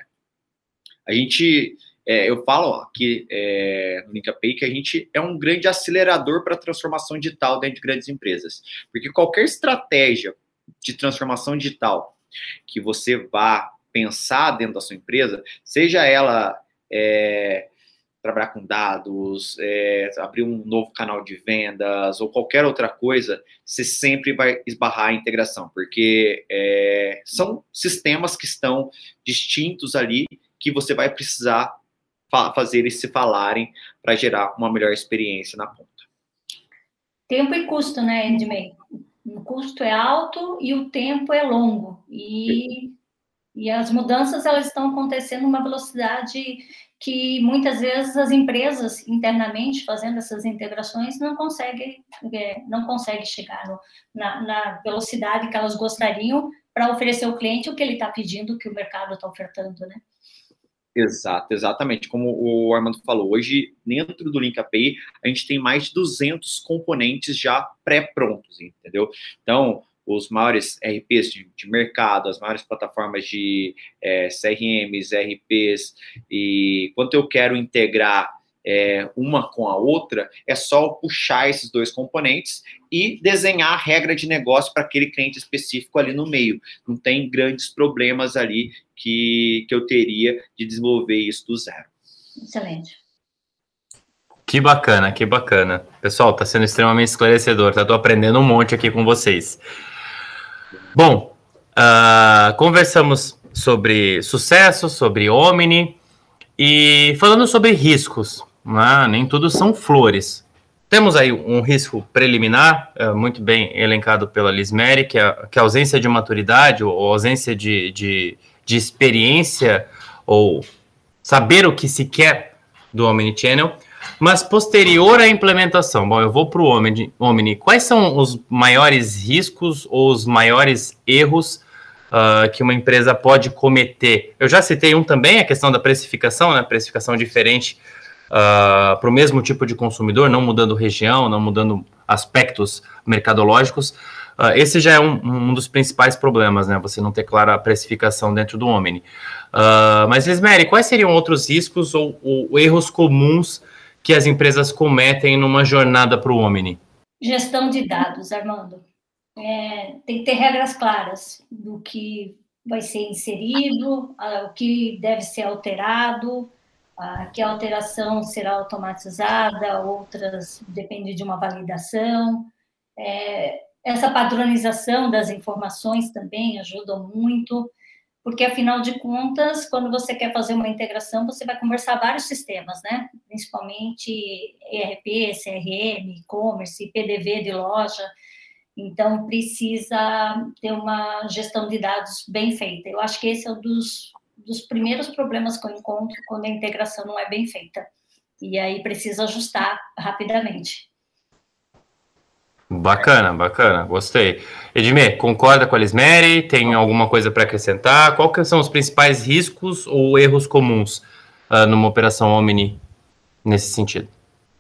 A gente é, eu falo aqui é, no LinkAPI que a gente é um grande acelerador para a transformação digital dentro de grandes empresas. Porque qualquer estratégia de transformação digital que você vá pensar dentro da sua empresa, seja ela é, trabalhar com dados, é, abrir um novo canal de vendas ou qualquer outra coisa, você sempre vai esbarrar a integração, porque é, são sistemas que estão distintos ali que você vai precisar fazer eles se falarem para gerar uma melhor experiência na ponta. Tempo e custo, né, Edmei? O custo é alto e o tempo é longo. E, e as mudanças elas estão acontecendo numa velocidade que muitas vezes as empresas internamente fazendo essas integrações não conseguem é, não conseguem chegar no, na, na, velocidade que elas gostariam para oferecer ao cliente o que ele está pedindo, que o mercado está ofertando, né? Exato, exatamente. Como o Armando falou, hoje, dentro do Link API, a gente tem mais de 200 componentes já pré-prontos, entendeu? Então, os maiores RPs de, de mercado, as maiores plataformas de é, CRMs, RPs, e quanto eu quero integrar é, uma com a outra, é só puxar esses dois componentes e desenhar a regra de negócio para aquele cliente específico ali no meio. Não tem grandes problemas ali que, que eu teria de desenvolver isso do zero. Excelente. Que bacana, que bacana. Pessoal, está sendo extremamente esclarecedor, tá? Tô aprendendo um monte aqui com vocês. Bom, uh, conversamos sobre sucesso, sobre Omni e falando sobre riscos. Né? Nem tudo são flores. Temos aí um risco preliminar, uh, muito bem elencado pela Liz Mary, que é, que é a ausência de maturidade ou ausência de, de, de experiência ou saber o que se quer do Omnichannel. Mas posterior à implementação, bom, eu vou para o Omni, Omni. Quais são os maiores riscos ou os maiores erros uh, que uma empresa pode cometer? Eu já citei um também, a questão da precificação, né? Precificação diferente uh, para o mesmo tipo de consumidor, não mudando região, não mudando aspectos mercadológicos. Uh, esse já é um, um, dos principais problemas, né? Você não ter clara precificação dentro do Omni. Uh, mas, Lismere, quais seriam outros riscos ou, ou erros comuns que as empresas cometem numa jornada para o Omni? Gestão de dados, Armando. É, tem que ter regras claras do que vai ser inserido, o que deve ser alterado, que alteração será automatizada, outras depende de uma validação. É, essa padronização das informações também ajuda muito porque afinal de contas, quando você quer fazer uma integração, você vai conversar vários sistemas, né? Principalmente ERP, CRM, e-commerce, PDV de loja. Então, precisa ter uma gestão de dados bem feita. Eu acho que esse é um dos, dos primeiros problemas que eu encontro quando a integração não é bem feita. E aí precisa ajustar rapidamente. Bacana, bacana, gostei. Edmê, concorda com a Lismere? Tem alguma coisa para acrescentar? Quais são os principais riscos ou erros comuns uh, numa operação Omni nesse sentido?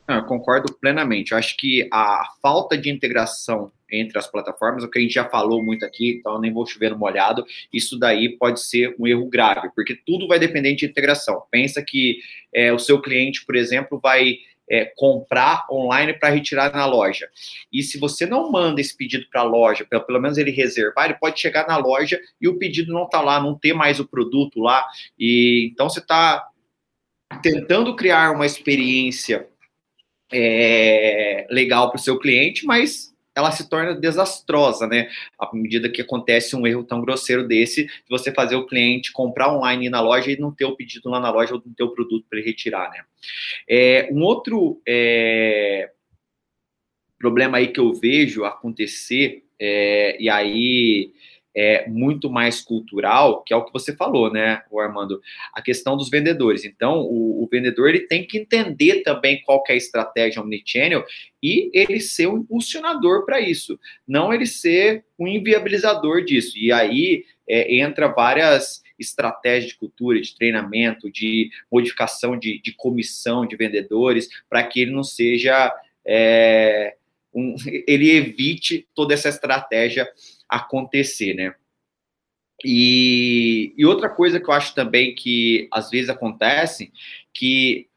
eu concordo plenamente. Eu acho que a falta de integração entre as plataformas, o que a gente já falou muito aqui, então nem vou chover no molhado, isso daí pode ser um erro grave, porque tudo vai depender de integração. Pensa que é, o seu cliente, por exemplo, vai é, comprar online para retirar na loja. E se você não manda esse pedido para a loja, pelo, pelo menos ele reservar, ele pode chegar na loja e o pedido não está lá, não ter mais o produto lá. E então você está tentando criar uma experiência é, legal para o seu cliente, mas ela se torna desastrosa, né? À medida que acontece um erro tão grosseiro desse, de você fazer o cliente comprar online na loja e não ter o pedido lá na loja ou não ter o produto para ele retirar, né? É, um outro é, problema aí que eu vejo acontecer, é, e aí é, muito mais cultural, que é o que você falou, né, Armando? A questão dos vendedores. Então, o, o vendedor ele tem que entender também qual é a estratégia omnichannel e ele ser um impulsionador para isso, não ele ser um inviabilizador disso. E aí é, entra várias estratégias de cultura, de treinamento, de modificação de, de comissão de vendedores, para que ele não seja. É, um, *laughs* ele evite toda essa estratégia acontecer, né? E, e outra coisa que eu acho também que às vezes acontece, que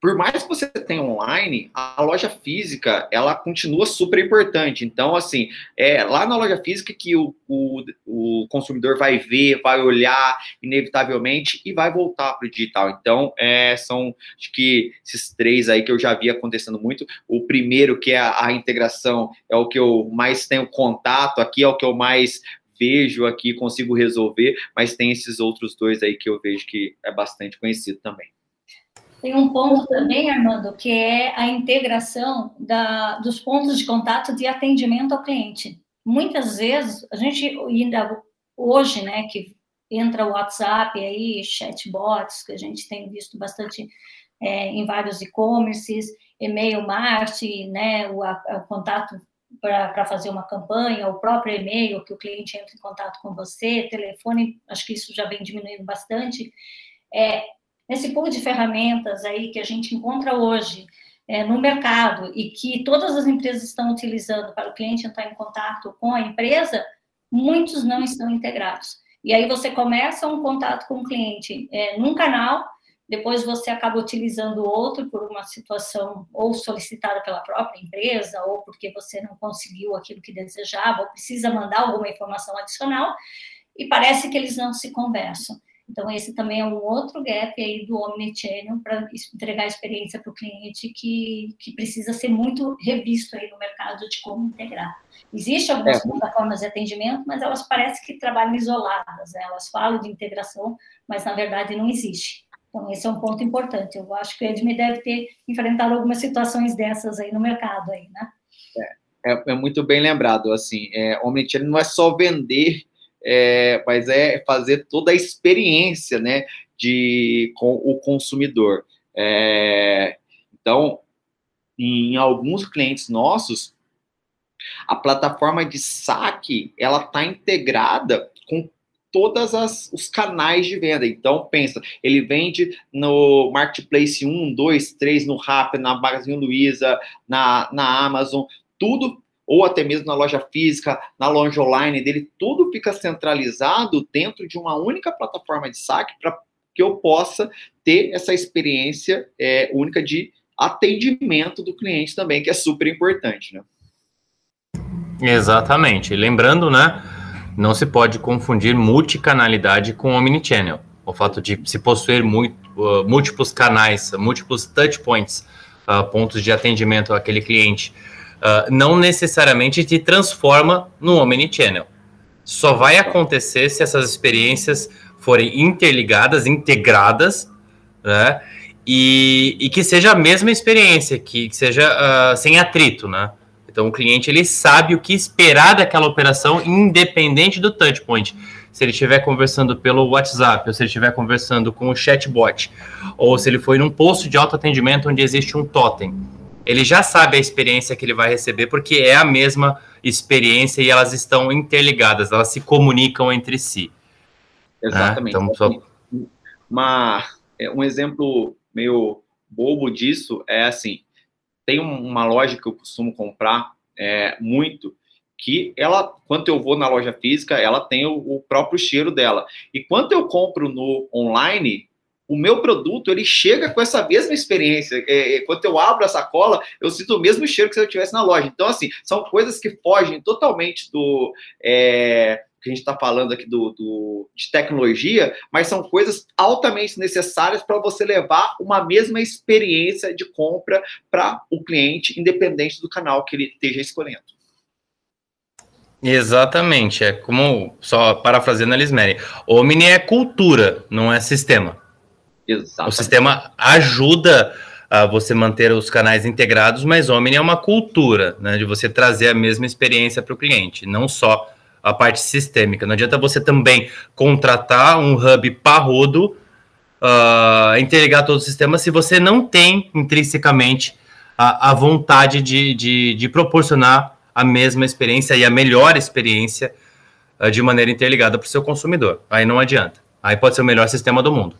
por mais que você tenha online, a loja física, ela continua super importante. Então, assim, é lá na loja física que o, o, o consumidor vai ver, vai olhar, inevitavelmente, e vai voltar para o digital. Então, é, são, acho que esses três aí que eu já vi acontecendo muito. O primeiro, que é a, a integração, é o que eu mais tenho contato aqui, é o que eu mais vejo aqui, consigo resolver, mas tem esses outros dois aí que eu vejo que é bastante conhecido também. Tem um ponto também, Armando, que é a integração da, dos pontos de contato de atendimento ao cliente. Muitas vezes, a gente ainda hoje, né, que entra o WhatsApp aí, chatbots, que a gente tem visto bastante é, em vários e-commerces, e-mail marketing, né, o, a, o contato para fazer uma campanha, o próprio e-mail que o cliente entra em contato com você, telefone, acho que isso já vem diminuindo bastante. É, nesse pool de ferramentas aí que a gente encontra hoje é, no mercado e que todas as empresas estão utilizando para o cliente entrar em contato com a empresa, muitos não estão integrados. E aí você começa um contato com o cliente é, num canal, depois você acaba utilizando outro por uma situação ou solicitada pela própria empresa, ou porque você não conseguiu aquilo que desejava, ou precisa mandar alguma informação adicional, e parece que eles não se conversam. Então, esse também é um outro gap aí do Omnichannel para entregar experiência para o cliente que, que precisa ser muito revisto aí no mercado de como integrar. Existem algumas é. plataformas de atendimento, mas elas parecem que trabalham isoladas, né? elas falam de integração, mas na verdade não existe. Então, esse é um ponto importante. Eu acho que o Edme deve ter enfrentado algumas situações dessas aí no mercado, aí, né? É, é, é muito bem lembrado, assim, é, Omnichannel não é só vender é, mas é fazer toda a experiência né, de, com o consumidor. É, então, em alguns clientes nossos, a plataforma de saque ela está integrada com todas as, os canais de venda. Então, pensa, ele vende no Marketplace 1, 2, 3, no Rappi, na Magazine Luiza, na, na Amazon, tudo ou até mesmo na loja física, na loja online dele, tudo fica centralizado dentro de uma única plataforma de saque para que eu possa ter essa experiência é, única de atendimento do cliente também, que é super importante, né? Exatamente. Lembrando, né, não se pode confundir multicanalidade com omnichannel. O fato de se possuir muito, uh, múltiplos canais, múltiplos touchpoints, uh, pontos de atendimento àquele cliente, uh, não necessariamente te transforma no Omnichannel. Só vai acontecer se essas experiências forem interligadas, integradas, né? E, e que seja a mesma experiência, que, que seja uh, sem atrito, né? Então o cliente ele sabe o que esperar daquela operação, independente do touchpoint. Se ele estiver conversando pelo WhatsApp, ou se ele estiver conversando com o chatbot, ou se ele foi num posto de autoatendimento onde existe um totem ele já sabe a experiência que ele vai receber, porque é a mesma experiência e elas estão interligadas, elas se comunicam entre si. Né? Exatamente. Né? Então. Uma, é, um exemplo meio bobo disso é assim: tem uma loja que eu costumo comprar é, muito, que ela, quando eu vou na loja física, ela tem o, o próprio cheiro dela. E quando eu compro no online, o meu produto ele chega com essa mesma experiência. É, é, quando eu abro a sacola, eu sinto o mesmo cheiro que se eu estivesse na loja. Então, assim, são coisas que fogem totalmente do é, que a gente está falando aqui do, do, de tecnologia, mas são coisas altamente necessárias para você levar uma mesma experiência de compra para o cliente, independente do canal que ele esteja escolhendo. Exatamente, é como, só parafraseando a Lismere, Omni é cultura, não é sistema. O sistema ajuda a você manter os canais integrados, mas Omni é uma cultura, né, de você trazer a mesma experiência para o cliente, não só a parte sistêmica. Não adianta você também contratar um hub parrudo, uh, interligar todo o sistema, se você não tem intrinsecamente a, a vontade de, de, de, proporcionar a mesma experiência e a melhor experiência uh, de maneira interligada para o seu consumidor. Aí não adianta. Aí pode ser o melhor sistema do mundo.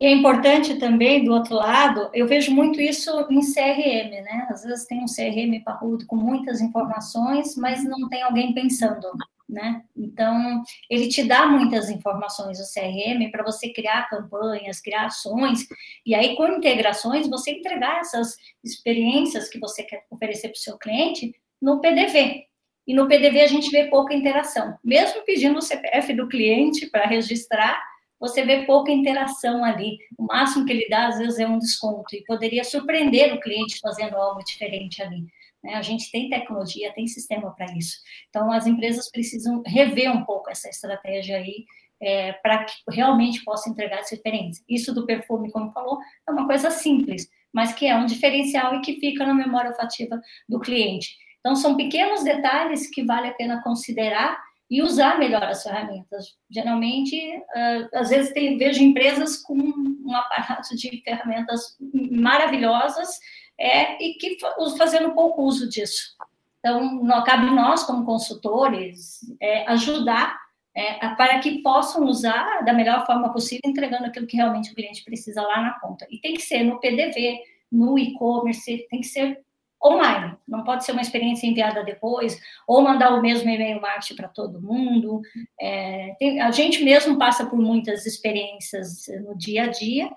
E é importante também, do outro lado, eu vejo muito isso em CRM, né? Às vezes tem um CRM parrudo com muitas informações, mas não tem alguém pensando né? Então, ele te dá muitas informações, o CRM, para você criar campanhas, criar ações, e aí com integrações, você entregar essas experiências que você quer oferecer para o seu cliente no PDV. E no PDV a gente vê pouca interação. Mesmo pedindo o CPF do cliente para registrar, você vê pouca interação ali. O máximo que ele dá, às vezes, é um desconto, e poderia surpreender o cliente fazendo algo diferente ali. Né? A gente tem tecnologia, tem sistema para isso. Então, as empresas precisam rever um pouco essa estratégia aí, é, para que realmente possa entregar experiência. Isso do perfume, como falou, é uma coisa simples, mas que é um diferencial e que fica na memória olfativa do cliente. Então, são pequenos detalhes que vale a pena considerar e usar melhor as ferramentas. Geralmente, uh, às vezes tem, vejo empresas com um aparato de ferramentas maravilhosas é, e que fazendo pouco uso disso. Então, não, cabe nós, como consultores, é, ajudar é, para que possam usar da melhor forma possível, entregando aquilo que realmente o cliente precisa lá na conta. E tem que ser no PDV, no e-commerce, tem que ser online. Não pode ser uma experiência enviada depois, ou mandar o mesmo e-mail marketing para todo mundo. É, tem, a gente mesmo passa por muitas experiências no dia a dia,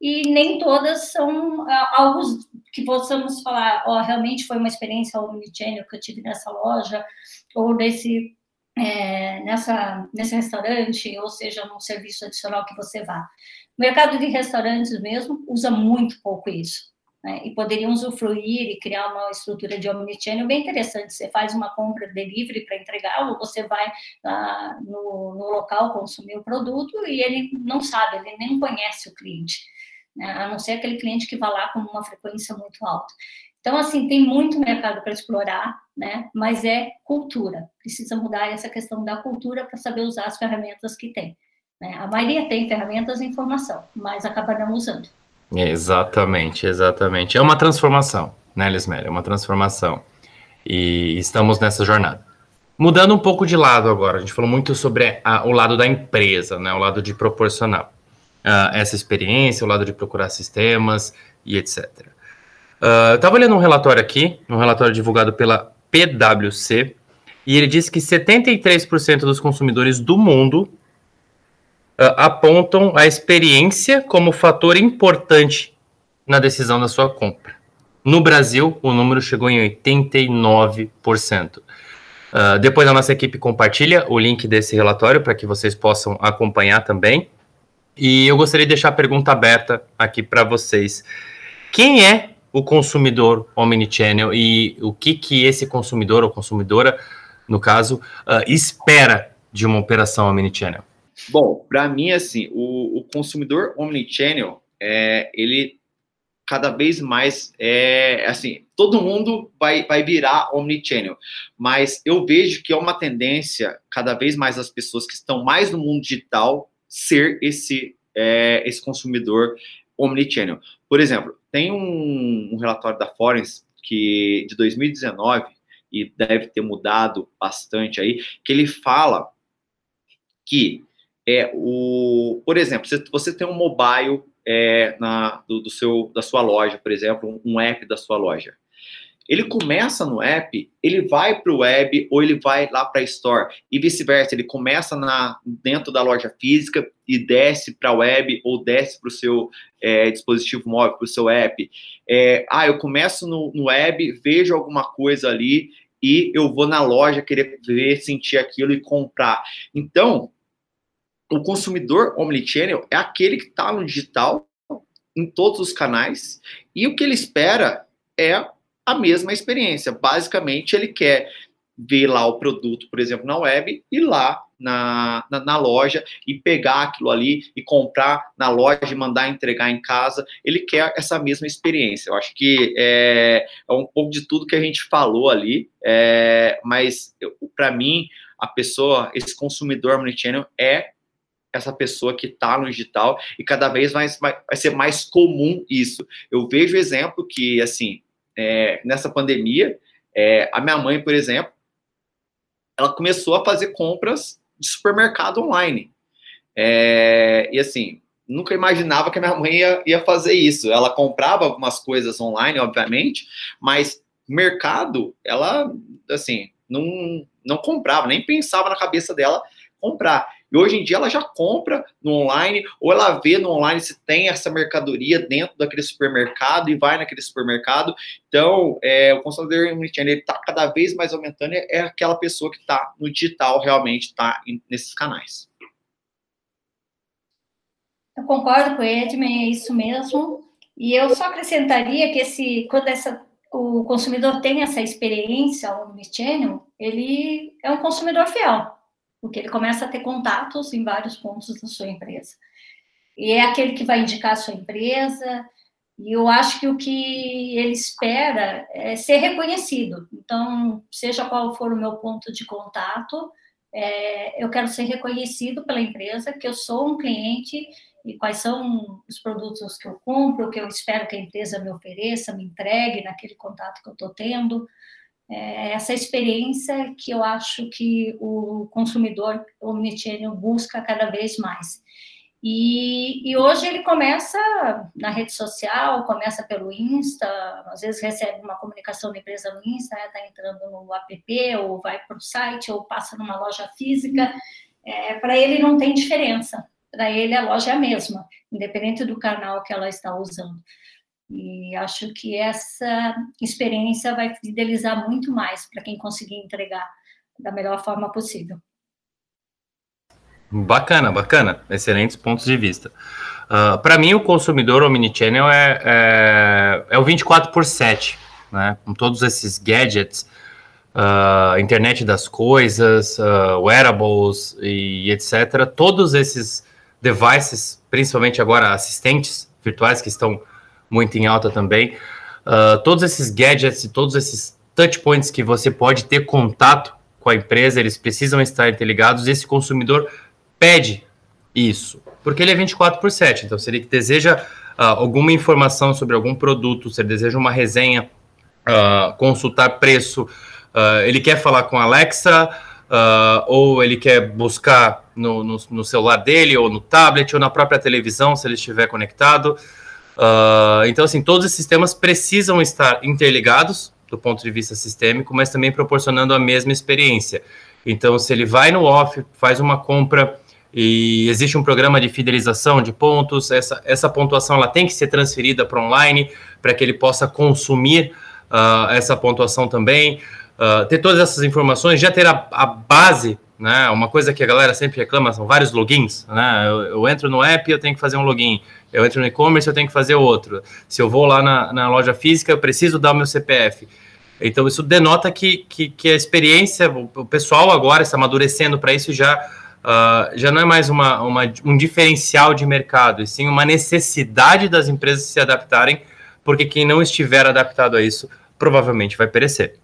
e nem todas são ah, algo que possamos falar, ó, oh, realmente foi uma experiência omnichannel que eu tive nessa loja, ou nesse, é, nessa, nesse restaurante, ou seja, num serviço adicional que você vá. O mercado de restaurantes mesmo usa muito pouco isso. Né, e poderiam usufruir e criar uma estrutura de omnichannel bem interessante. Você faz uma compra delivery para entregar, ou você vai ah, no, no, local consumir o produto e ele não sabe, ele nem conhece o cliente né? a não ser aquele cliente que vá lá com uma frequência muito alta. Então, assim, tem muito mercado para explorar, né? Mas é cultura. Precisa mudar essa questão da cultura para saber usar as ferramentas que tem. Né? A maioria tem ferramentas e informação, mas acaba não usando. Exatamente, exatamente. É uma transformação, né, Lisméria? É uma transformação. E estamos nessa jornada. Mudando um pouco de lado agora, a gente falou muito sobre a, o lado da empresa, né? O lado de proporcionar uh, essa experiência, o lado de procurar sistemas e etc. Uh, ah, eu estava lendo um relatório aqui, um relatório divulgado pela PwC, e ele diz que 73% dos consumidores do mundo apontam a experiência como fator importante na decisão da sua compra. No Brasil, o número chegou em 89%. Uh, depois a nossa equipe compartilha o link desse relatório para que vocês possam acompanhar também. E eu gostaria de deixar a pergunta aberta aqui para vocês. Quem é o consumidor omnichannel e o que, que esse consumidor ou consumidora, no caso, uh, espera de uma operação omnichannel? Bom, para mim, assim, o, o consumidor omnichannel, é, ele cada vez mais é assim, todo mundo vai, vai virar omnichannel, mas eu vejo que é uma tendência cada vez mais as pessoas que estão mais no mundo digital ser esse, é, esse consumidor omnichannel. Por exemplo, tem um, um relatório da Forens que de 2019 e deve ter mudado bastante aí, que ele fala que é o, por exemplo, se você tem um mobile é, na, do, do, seu, da sua loja, por exemplo, um app da sua loja. Ele começa no app, ele vai para o web ou ele vai lá para a store e vice-versa. Ele começa na, dentro da loja física e desce para a web ou desce para o seu é, dispositivo móvel, para o seu app. É, ah, eu começo no, no web, vejo alguma coisa ali e eu vou na loja querer ver, sentir aquilo e comprar. Então, o consumidor omnichannel é aquele que está no digital, em todos os canais, e o que ele espera é a mesma experiência. Basicamente, ele quer ver lá o produto, por exemplo, na web, e lá na, na, na, loja e pegar aquilo ali e comprar na loja e mandar entregar em casa. Ele quer essa mesma experiência. Eu acho que é, é um pouco de tudo que a gente falou ali, é, mas para mim, a pessoa, esse consumidor omnichannel é essa pessoa que está no digital e cada vez mais vai, ser mais comum isso. Eu vejo exemplo que, assim, é, nessa pandemia, é, a minha mãe, por exemplo, ela começou a fazer compras de supermercado online. É, e assim, nunca imaginava que a minha mãe ia, ia, fazer isso. Ela comprava algumas coisas online, obviamente, mas mercado, ela, assim, não, não comprava, nem pensava na cabeça dela comprar. E hoje em dia ela já compra no online, ou ela vê no online se tem essa mercadoria dentro daquele supermercado e vai naquele supermercado. Então, é, o consumidor omnichannel está cada vez mais aumentando, é aquela pessoa que está no digital, realmente está nesses canais. Eu concordo com o Edmund, é isso mesmo. E eu só acrescentaria que esse, quando essa, o consumidor tem essa experiência omnichannel, ele é um consumidor fiel porque ele começa a ter contatos em vários pontos da sua empresa. E é aquele que vai indicar a sua empresa, e eu acho que o que ele espera é ser reconhecido. Então, seja qual for o meu ponto de contato, é, eu quero ser reconhecido pela empresa, que eu sou um cliente e quais são os produtos que eu compro, que eu espero que a empresa me ofereça, me entregue naquele contato que eu estou tendo é essa experiência que eu acho que o consumidor omnichannel busca cada vez mais. E, e, hoje ele começa na rede social, começa pelo Insta, às vezes recebe uma comunicação da empresa no Insta, está né, entrando no app, ou vai para o site, ou passa numa loja física. É, para ele não tem diferença, para ele a loja é a mesma, independente do canal que ela está usando. E acho que essa experiência vai fidelizar muito mais para quem conseguir entregar da melhor forma possível. Bacana, bacana. Excelentes pontos de vista. Uh, ah, para mim, o consumidor omnichannel é, é, é o 24 por 7, né? Com todos esses gadgets, uh, internet das coisas, uh, wearables e etc. Todos esses devices, principalmente agora assistentes virtuais que estão muito em alta também. Uh, todos esses gadgets e todos esses touch points que você pode ter contato com a empresa, eles precisam estar interligados. Esse consumidor pede isso, porque ele é 24 por 7. Então, se ele deseja uh, alguma informação sobre algum produto, se ele deseja uma resenha, uh, consultar preço, ele quer falar com a Alexa, ou ele quer buscar no, no, no celular dele, ou no tablet, ou na própria televisão, se ele estiver conectado. Uh, então, assim, todos os sistemas precisam estar interligados do ponto de vista sistêmico, mas também proporcionando a mesma experiência. Então, se ele vai no off, faz uma compra e existe um programa de fidelização de pontos, essa, essa pontuação ela tem que ser transferida para online para que ele possa consumir uh, essa pontuação também. Uh, ter todas essas informações, já ter a, a base né? Uma coisa que a galera sempre reclama são vários logins, né? Eu, eu entro no app, eu tenho que fazer um login. Eu entro no e-commerce, eu tenho que fazer outro. Se eu vou lá na, na loja física, eu preciso dar o meu CPF. Então, isso denota que, que, que a experiência, o, pessoal agora está amadurecendo para isso já, uh, já não é mais uma, uma, um diferencial de mercado, e sim uma necessidade das empresas se adaptarem, porque quem não estiver adaptado a isso provavelmente vai perecer.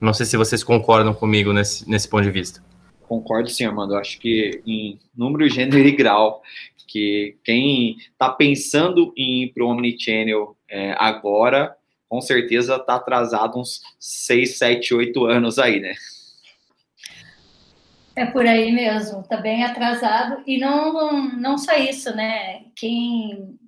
Não sei se vocês concordam comigo nesse, nesse ponto de vista. Concordo sim, Armando. Eu acho que em número, gênero e grau, que quem está pensando em ir para o Omnichannel é, agora, com certeza está atrasado uns 6, 7, 8 anos aí, né? É por aí mesmo, está bem atrasado. E não, não só isso, né? Quem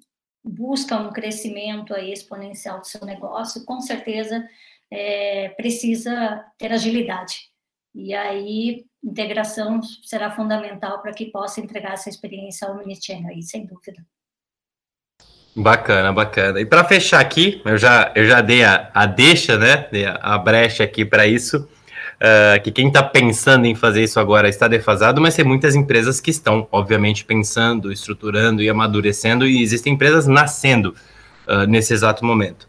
busca um crescimento aí exponencial do seu negócio, com certeza é, precisa ter agilidade. E aí, integração será fundamental para que possa entregar essa experiência ao Omnichannel aí, sem dúvida. Bacana, bacana. E para fechar aqui, eu já, eu já dei a, a deixa, né? Dei a, a brecha aqui para isso. Uh, que quem está pensando em fazer isso agora está defasado, mas tem muitas empresas que estão, obviamente, pensando, estruturando e amadurecendo, e existem empresas nascendo uh, nesse exato momento.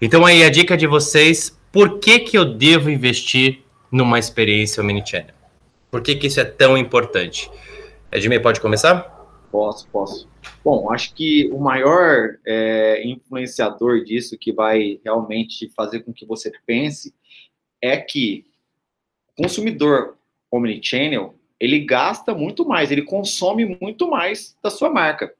Então, aí a dica de vocês: por que, que eu devo investir numa experiência omnichannel? Por que, que isso é tão importante? Edmir, pode começar? Posso, posso. Bom, acho que o maior é, influenciador disso, que vai realmente fazer com que você pense, é que o consumidor omnichannel, ele gasta muito mais, ele consome muito mais da sua marca.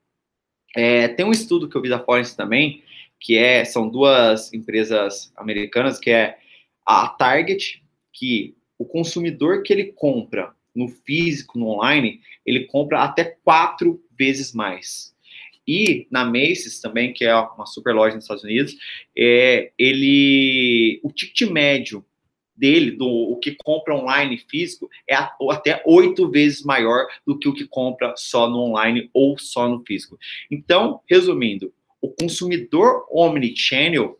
É, tem um estudo que eu vi da Forense também, que é, são duas empresas americanas, que é a Target que o consumidor que ele compra no físico, no online, ele compra até quatro vezes mais. E na Macy's também, que é uma super loja nos Estados Unidos, é, ele, o ticket médio dele, do o que compra online físico, é até oito vezes maior do que o que compra só no online ou só no físico. Então, resumindo, o consumidor omnichannel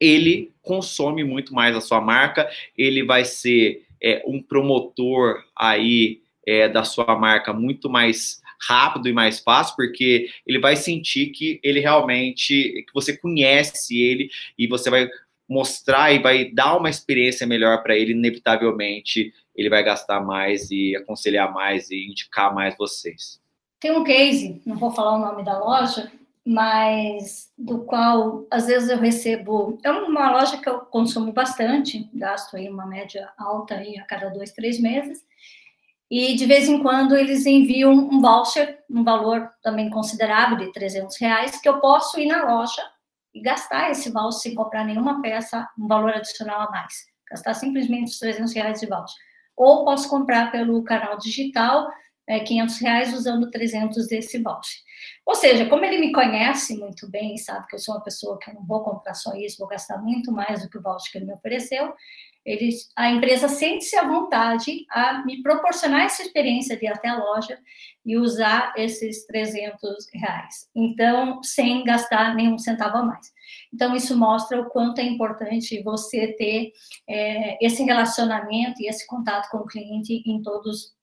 ele consome muito mais a sua marca, ele vai ser é, um promotor aí é, da sua marca muito mais rápido e mais fácil, porque ele vai sentir que ele realmente, que você conhece ele e você vai mostrar e vai dar uma experiência melhor para ele, inevitavelmente ele vai gastar mais e aconselhar mais e indicar mais vocês. Tem um case, não vou falar o nome da loja, mas do qual às vezes eu recebo. É uma loja que eu consumo bastante, gasto aí uma média alta aí a cada dois, três meses. E de vez em quando eles enviam um voucher, um valor também considerável de 300 reais, que eu posso ir na loja e gastar esse voucher sem comprar nenhuma peça, um valor adicional a mais. Gastar simplesmente os 300 reais de voucher. Ou posso comprar pelo canal digital, é, 500 reais usando 300 desse voucher. Ou seja, como ele me conhece muito bem, sabe que eu sou uma pessoa que não vou comprar só isso, vou gastar muito mais do que o voucher que ele me ofereceu, ele, a empresa sente-se à vontade a me proporcionar essa experiência de ir até a loja e usar esses 300 reais. Então, sem gastar nenhum centavo a mais. Então, isso mostra o quanto é importante você ter é, esse relacionamento e esse contato com o cliente em todos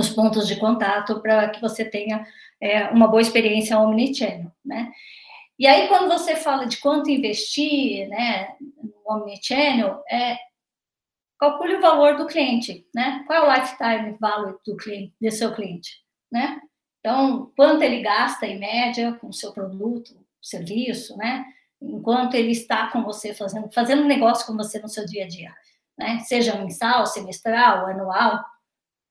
os pontos de contato para que você tenha é, uma boa experiência omnichannel, né? E aí, quando você fala de quanto investir, né, no omnichannel, é, calcule o valor do cliente, né? Qual é o lifetime value do cliente, do seu cliente, né? Então, quanto ele gasta em média com o seu produto, serviço, né? Enquanto ele está com você fazendo, fazendo negócio com você no seu dia a dia, né? Seja mensal, semestral, anual,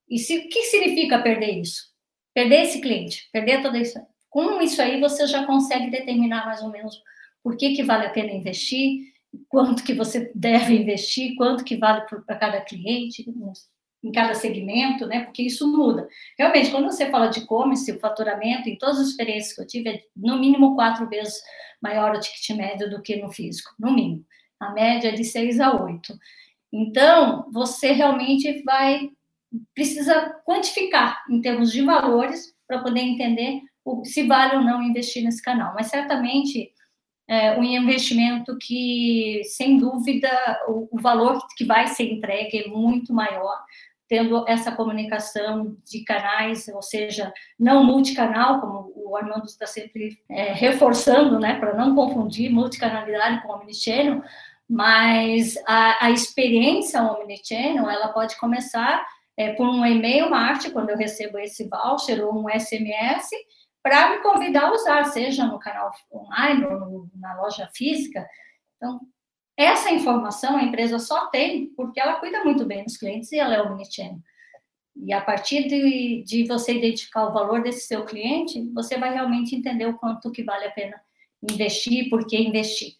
e se, o que significa perder isso? Perder esse cliente, perder toda isso. Com isso aí, você já consegue determinar mais ou menos por que, que vale a pena investir, quanto que você deve investir, quanto que vale para cada cliente, em cada segmento, né? Porque isso muda. Realmente, quando você fala de e-commerce, o faturamento, em todas as experiências que eu tive, é no mínimo quatro vezes maior o ticket médio do que no físico, no mínimo. A média é de seis a oito. Então, você realmente vai precisa quantificar em termos de valores para poder entender o, se vale ou não investir nesse canal. Mas certamente é um investimento que, sem dúvida, o, o valor que vai ser entregue é muito maior, tendo essa comunicação de canais, ou seja, não multicanal, como o Armando está sempre é, reforçando, né, para não confundir multicanalidade com omnichannel, mas a, a experiência omnichannel, ela pode começar é, por um e-mail marketing, quando eu recebo esse voucher, ou um SMS, para me convidar a usar, seja no canal online ou na loja física. Então, essa informação a empresa só tem porque ela cuida muito bem dos clientes e ela é omnichannel. E a partir de, de você identificar o valor desse seu cliente, você vai realmente entender o quanto que vale a pena investir, por que investir.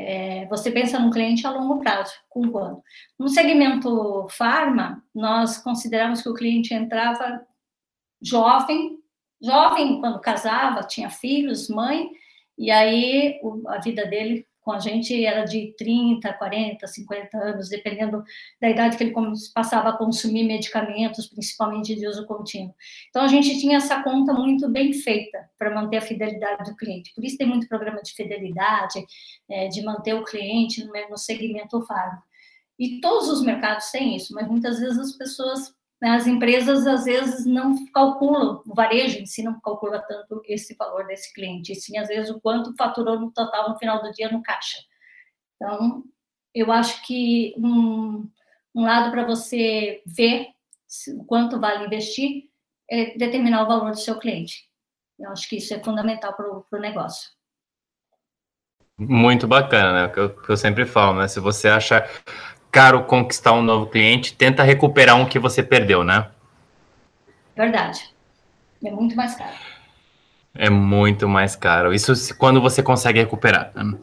É, você pensa num cliente a longo prazo, com quando? No segmento farma, nós consideramos que o cliente entrava jovem, jovem quando casava, tinha filhos, mãe, e aí a vida dele com a gente era de 30, 40, 50 anos, dependendo da idade que ele passava a consumir medicamentos, principalmente de uso contínuo. Então, a gente tinha essa conta muito bem feita para manter a fidelidade do cliente. Por isso, tem muito programa de fidelidade, é, de manter o cliente no, no segmento farma. E todos os mercados têm isso, mas muitas vezes as pessoas as empresas às vezes não calculam, o varejo em si não calcula tanto esse valor desse cliente, e sim às vezes o quanto faturou no total no final do dia no caixa. Então, eu acho que um, um lado para você ver o quanto vale investir é determinar o valor do seu cliente. Eu acho que isso é fundamental para o negócio. Muito bacana, né? Eu, que eu sempre falo, né? Se você acha caro conquistar um novo cliente, tenta recuperar um que você perdeu, né? Verdade. É muito mais caro. É muito mais caro. Isso quando você consegue recuperar. Né?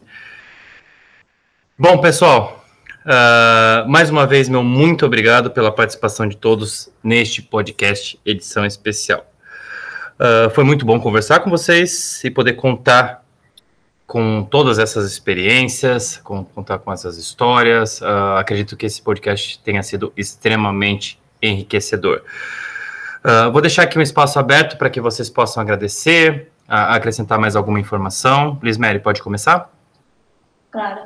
Bom, pessoal, uh, mais uma vez, meu muito obrigado pela participação de todos neste podcast, edição especial. Uh, foi muito bom conversar com vocês e poder contar com todas essas experiências, com contar com essas histórias. Uh, acredito que esse podcast tenha sido extremamente enriquecedor. Uh, vou deixar aqui um espaço aberto para que vocês possam agradecer, uh, acrescentar mais alguma informação. Liz Mary, pode começar? Claro.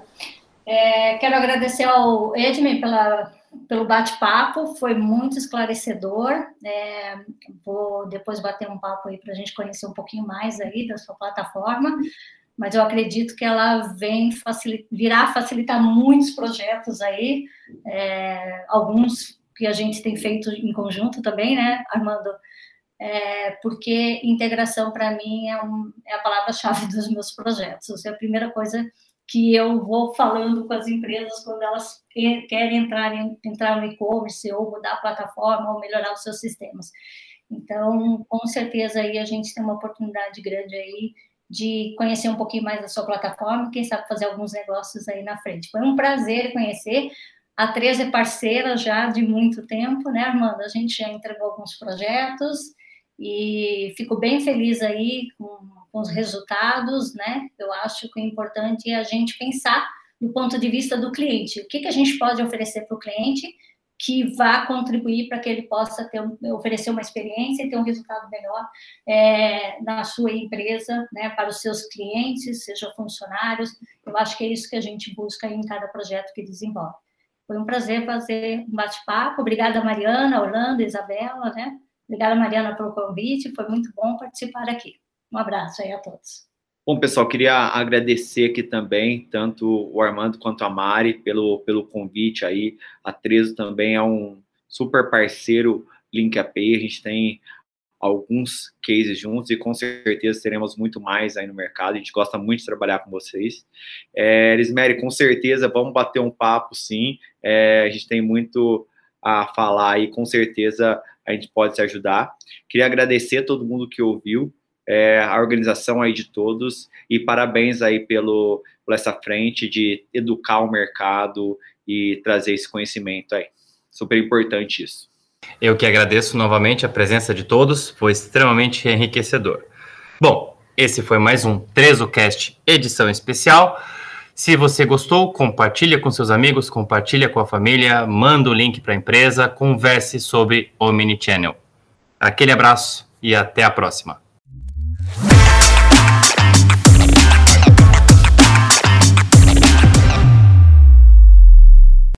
É, quero agradecer ao Edmund pela, pelo bate-papo, foi muito esclarecedor. É, vou depois bater um papo aí para a gente conhecer um pouquinho mais aí da sua plataforma, mas eu acredito que ela vem facilitar, virá facilitar muitos projetos aí, é, alguns que a gente tem feito em conjunto também, né, Armando? É, porque integração para mim é, um, é a palavra-chave dos meus projetos. É a primeira coisa que eu vou falando com as empresas quando elas querem entrar, em, entrar no e-commerce ou mudar a plataforma ou melhorar os seus sistemas. Então, com certeza aí a gente tem uma oportunidade grande aí de conhecer um pouquinho mais da sua plataforma, quem sabe fazer alguns negócios aí na frente. Foi um prazer conhecer. A 13 é parceira já de muito tempo, né, Armando? A gente já entregou alguns projetos e fico bem feliz aí com com os resultados, né? Eu acho que o importante é a gente pensar do ponto de vista do cliente. O que, que a gente pode oferecer para o cliente que vá contribuir para que ele possa ter, oferecer uma experiência e ter um resultado melhor é, na sua empresa, né, para os seus clientes, seja funcionários. Eu acho que é isso que a gente busca em cada projeto que desenvolve. Foi um prazer fazer um bate-papo. Obrigada, Mariana, Orlando, Isabela, né? Obrigada, Mariana, pelo convite. Foi muito bom participar aqui. Um abraço aí a todos. Bom, pessoal, queria agradecer aqui também, tanto o Armando quanto a Mari, pelo, pelo convite aí. A Trezo também é um super parceiro Link API. A gente tem alguns cases juntos e com certeza teremos muito mais aí no mercado. A gente gosta muito de trabalhar com vocês. É, com certeza vamos bater um papo, sim. É, a gente tem muito a falar e com certeza a gente pode se ajudar. Queria agradecer a todo mundo que ouviu é, a organização aí de todos e parabéns aí pelo, por essa frente de educar o mercado e trazer esse conhecimento aí. Super importante isso. Eu que agradeço novamente a presença de todos, foi extremamente enriquecedor. Bom, esse foi mais um TrezoCast edição especial. Se você gostou, compartilha com seus amigos, compartilha com a família, manda o link para a empresa, converse sobre o Mini Channel. Aquele abraço e até a próxima.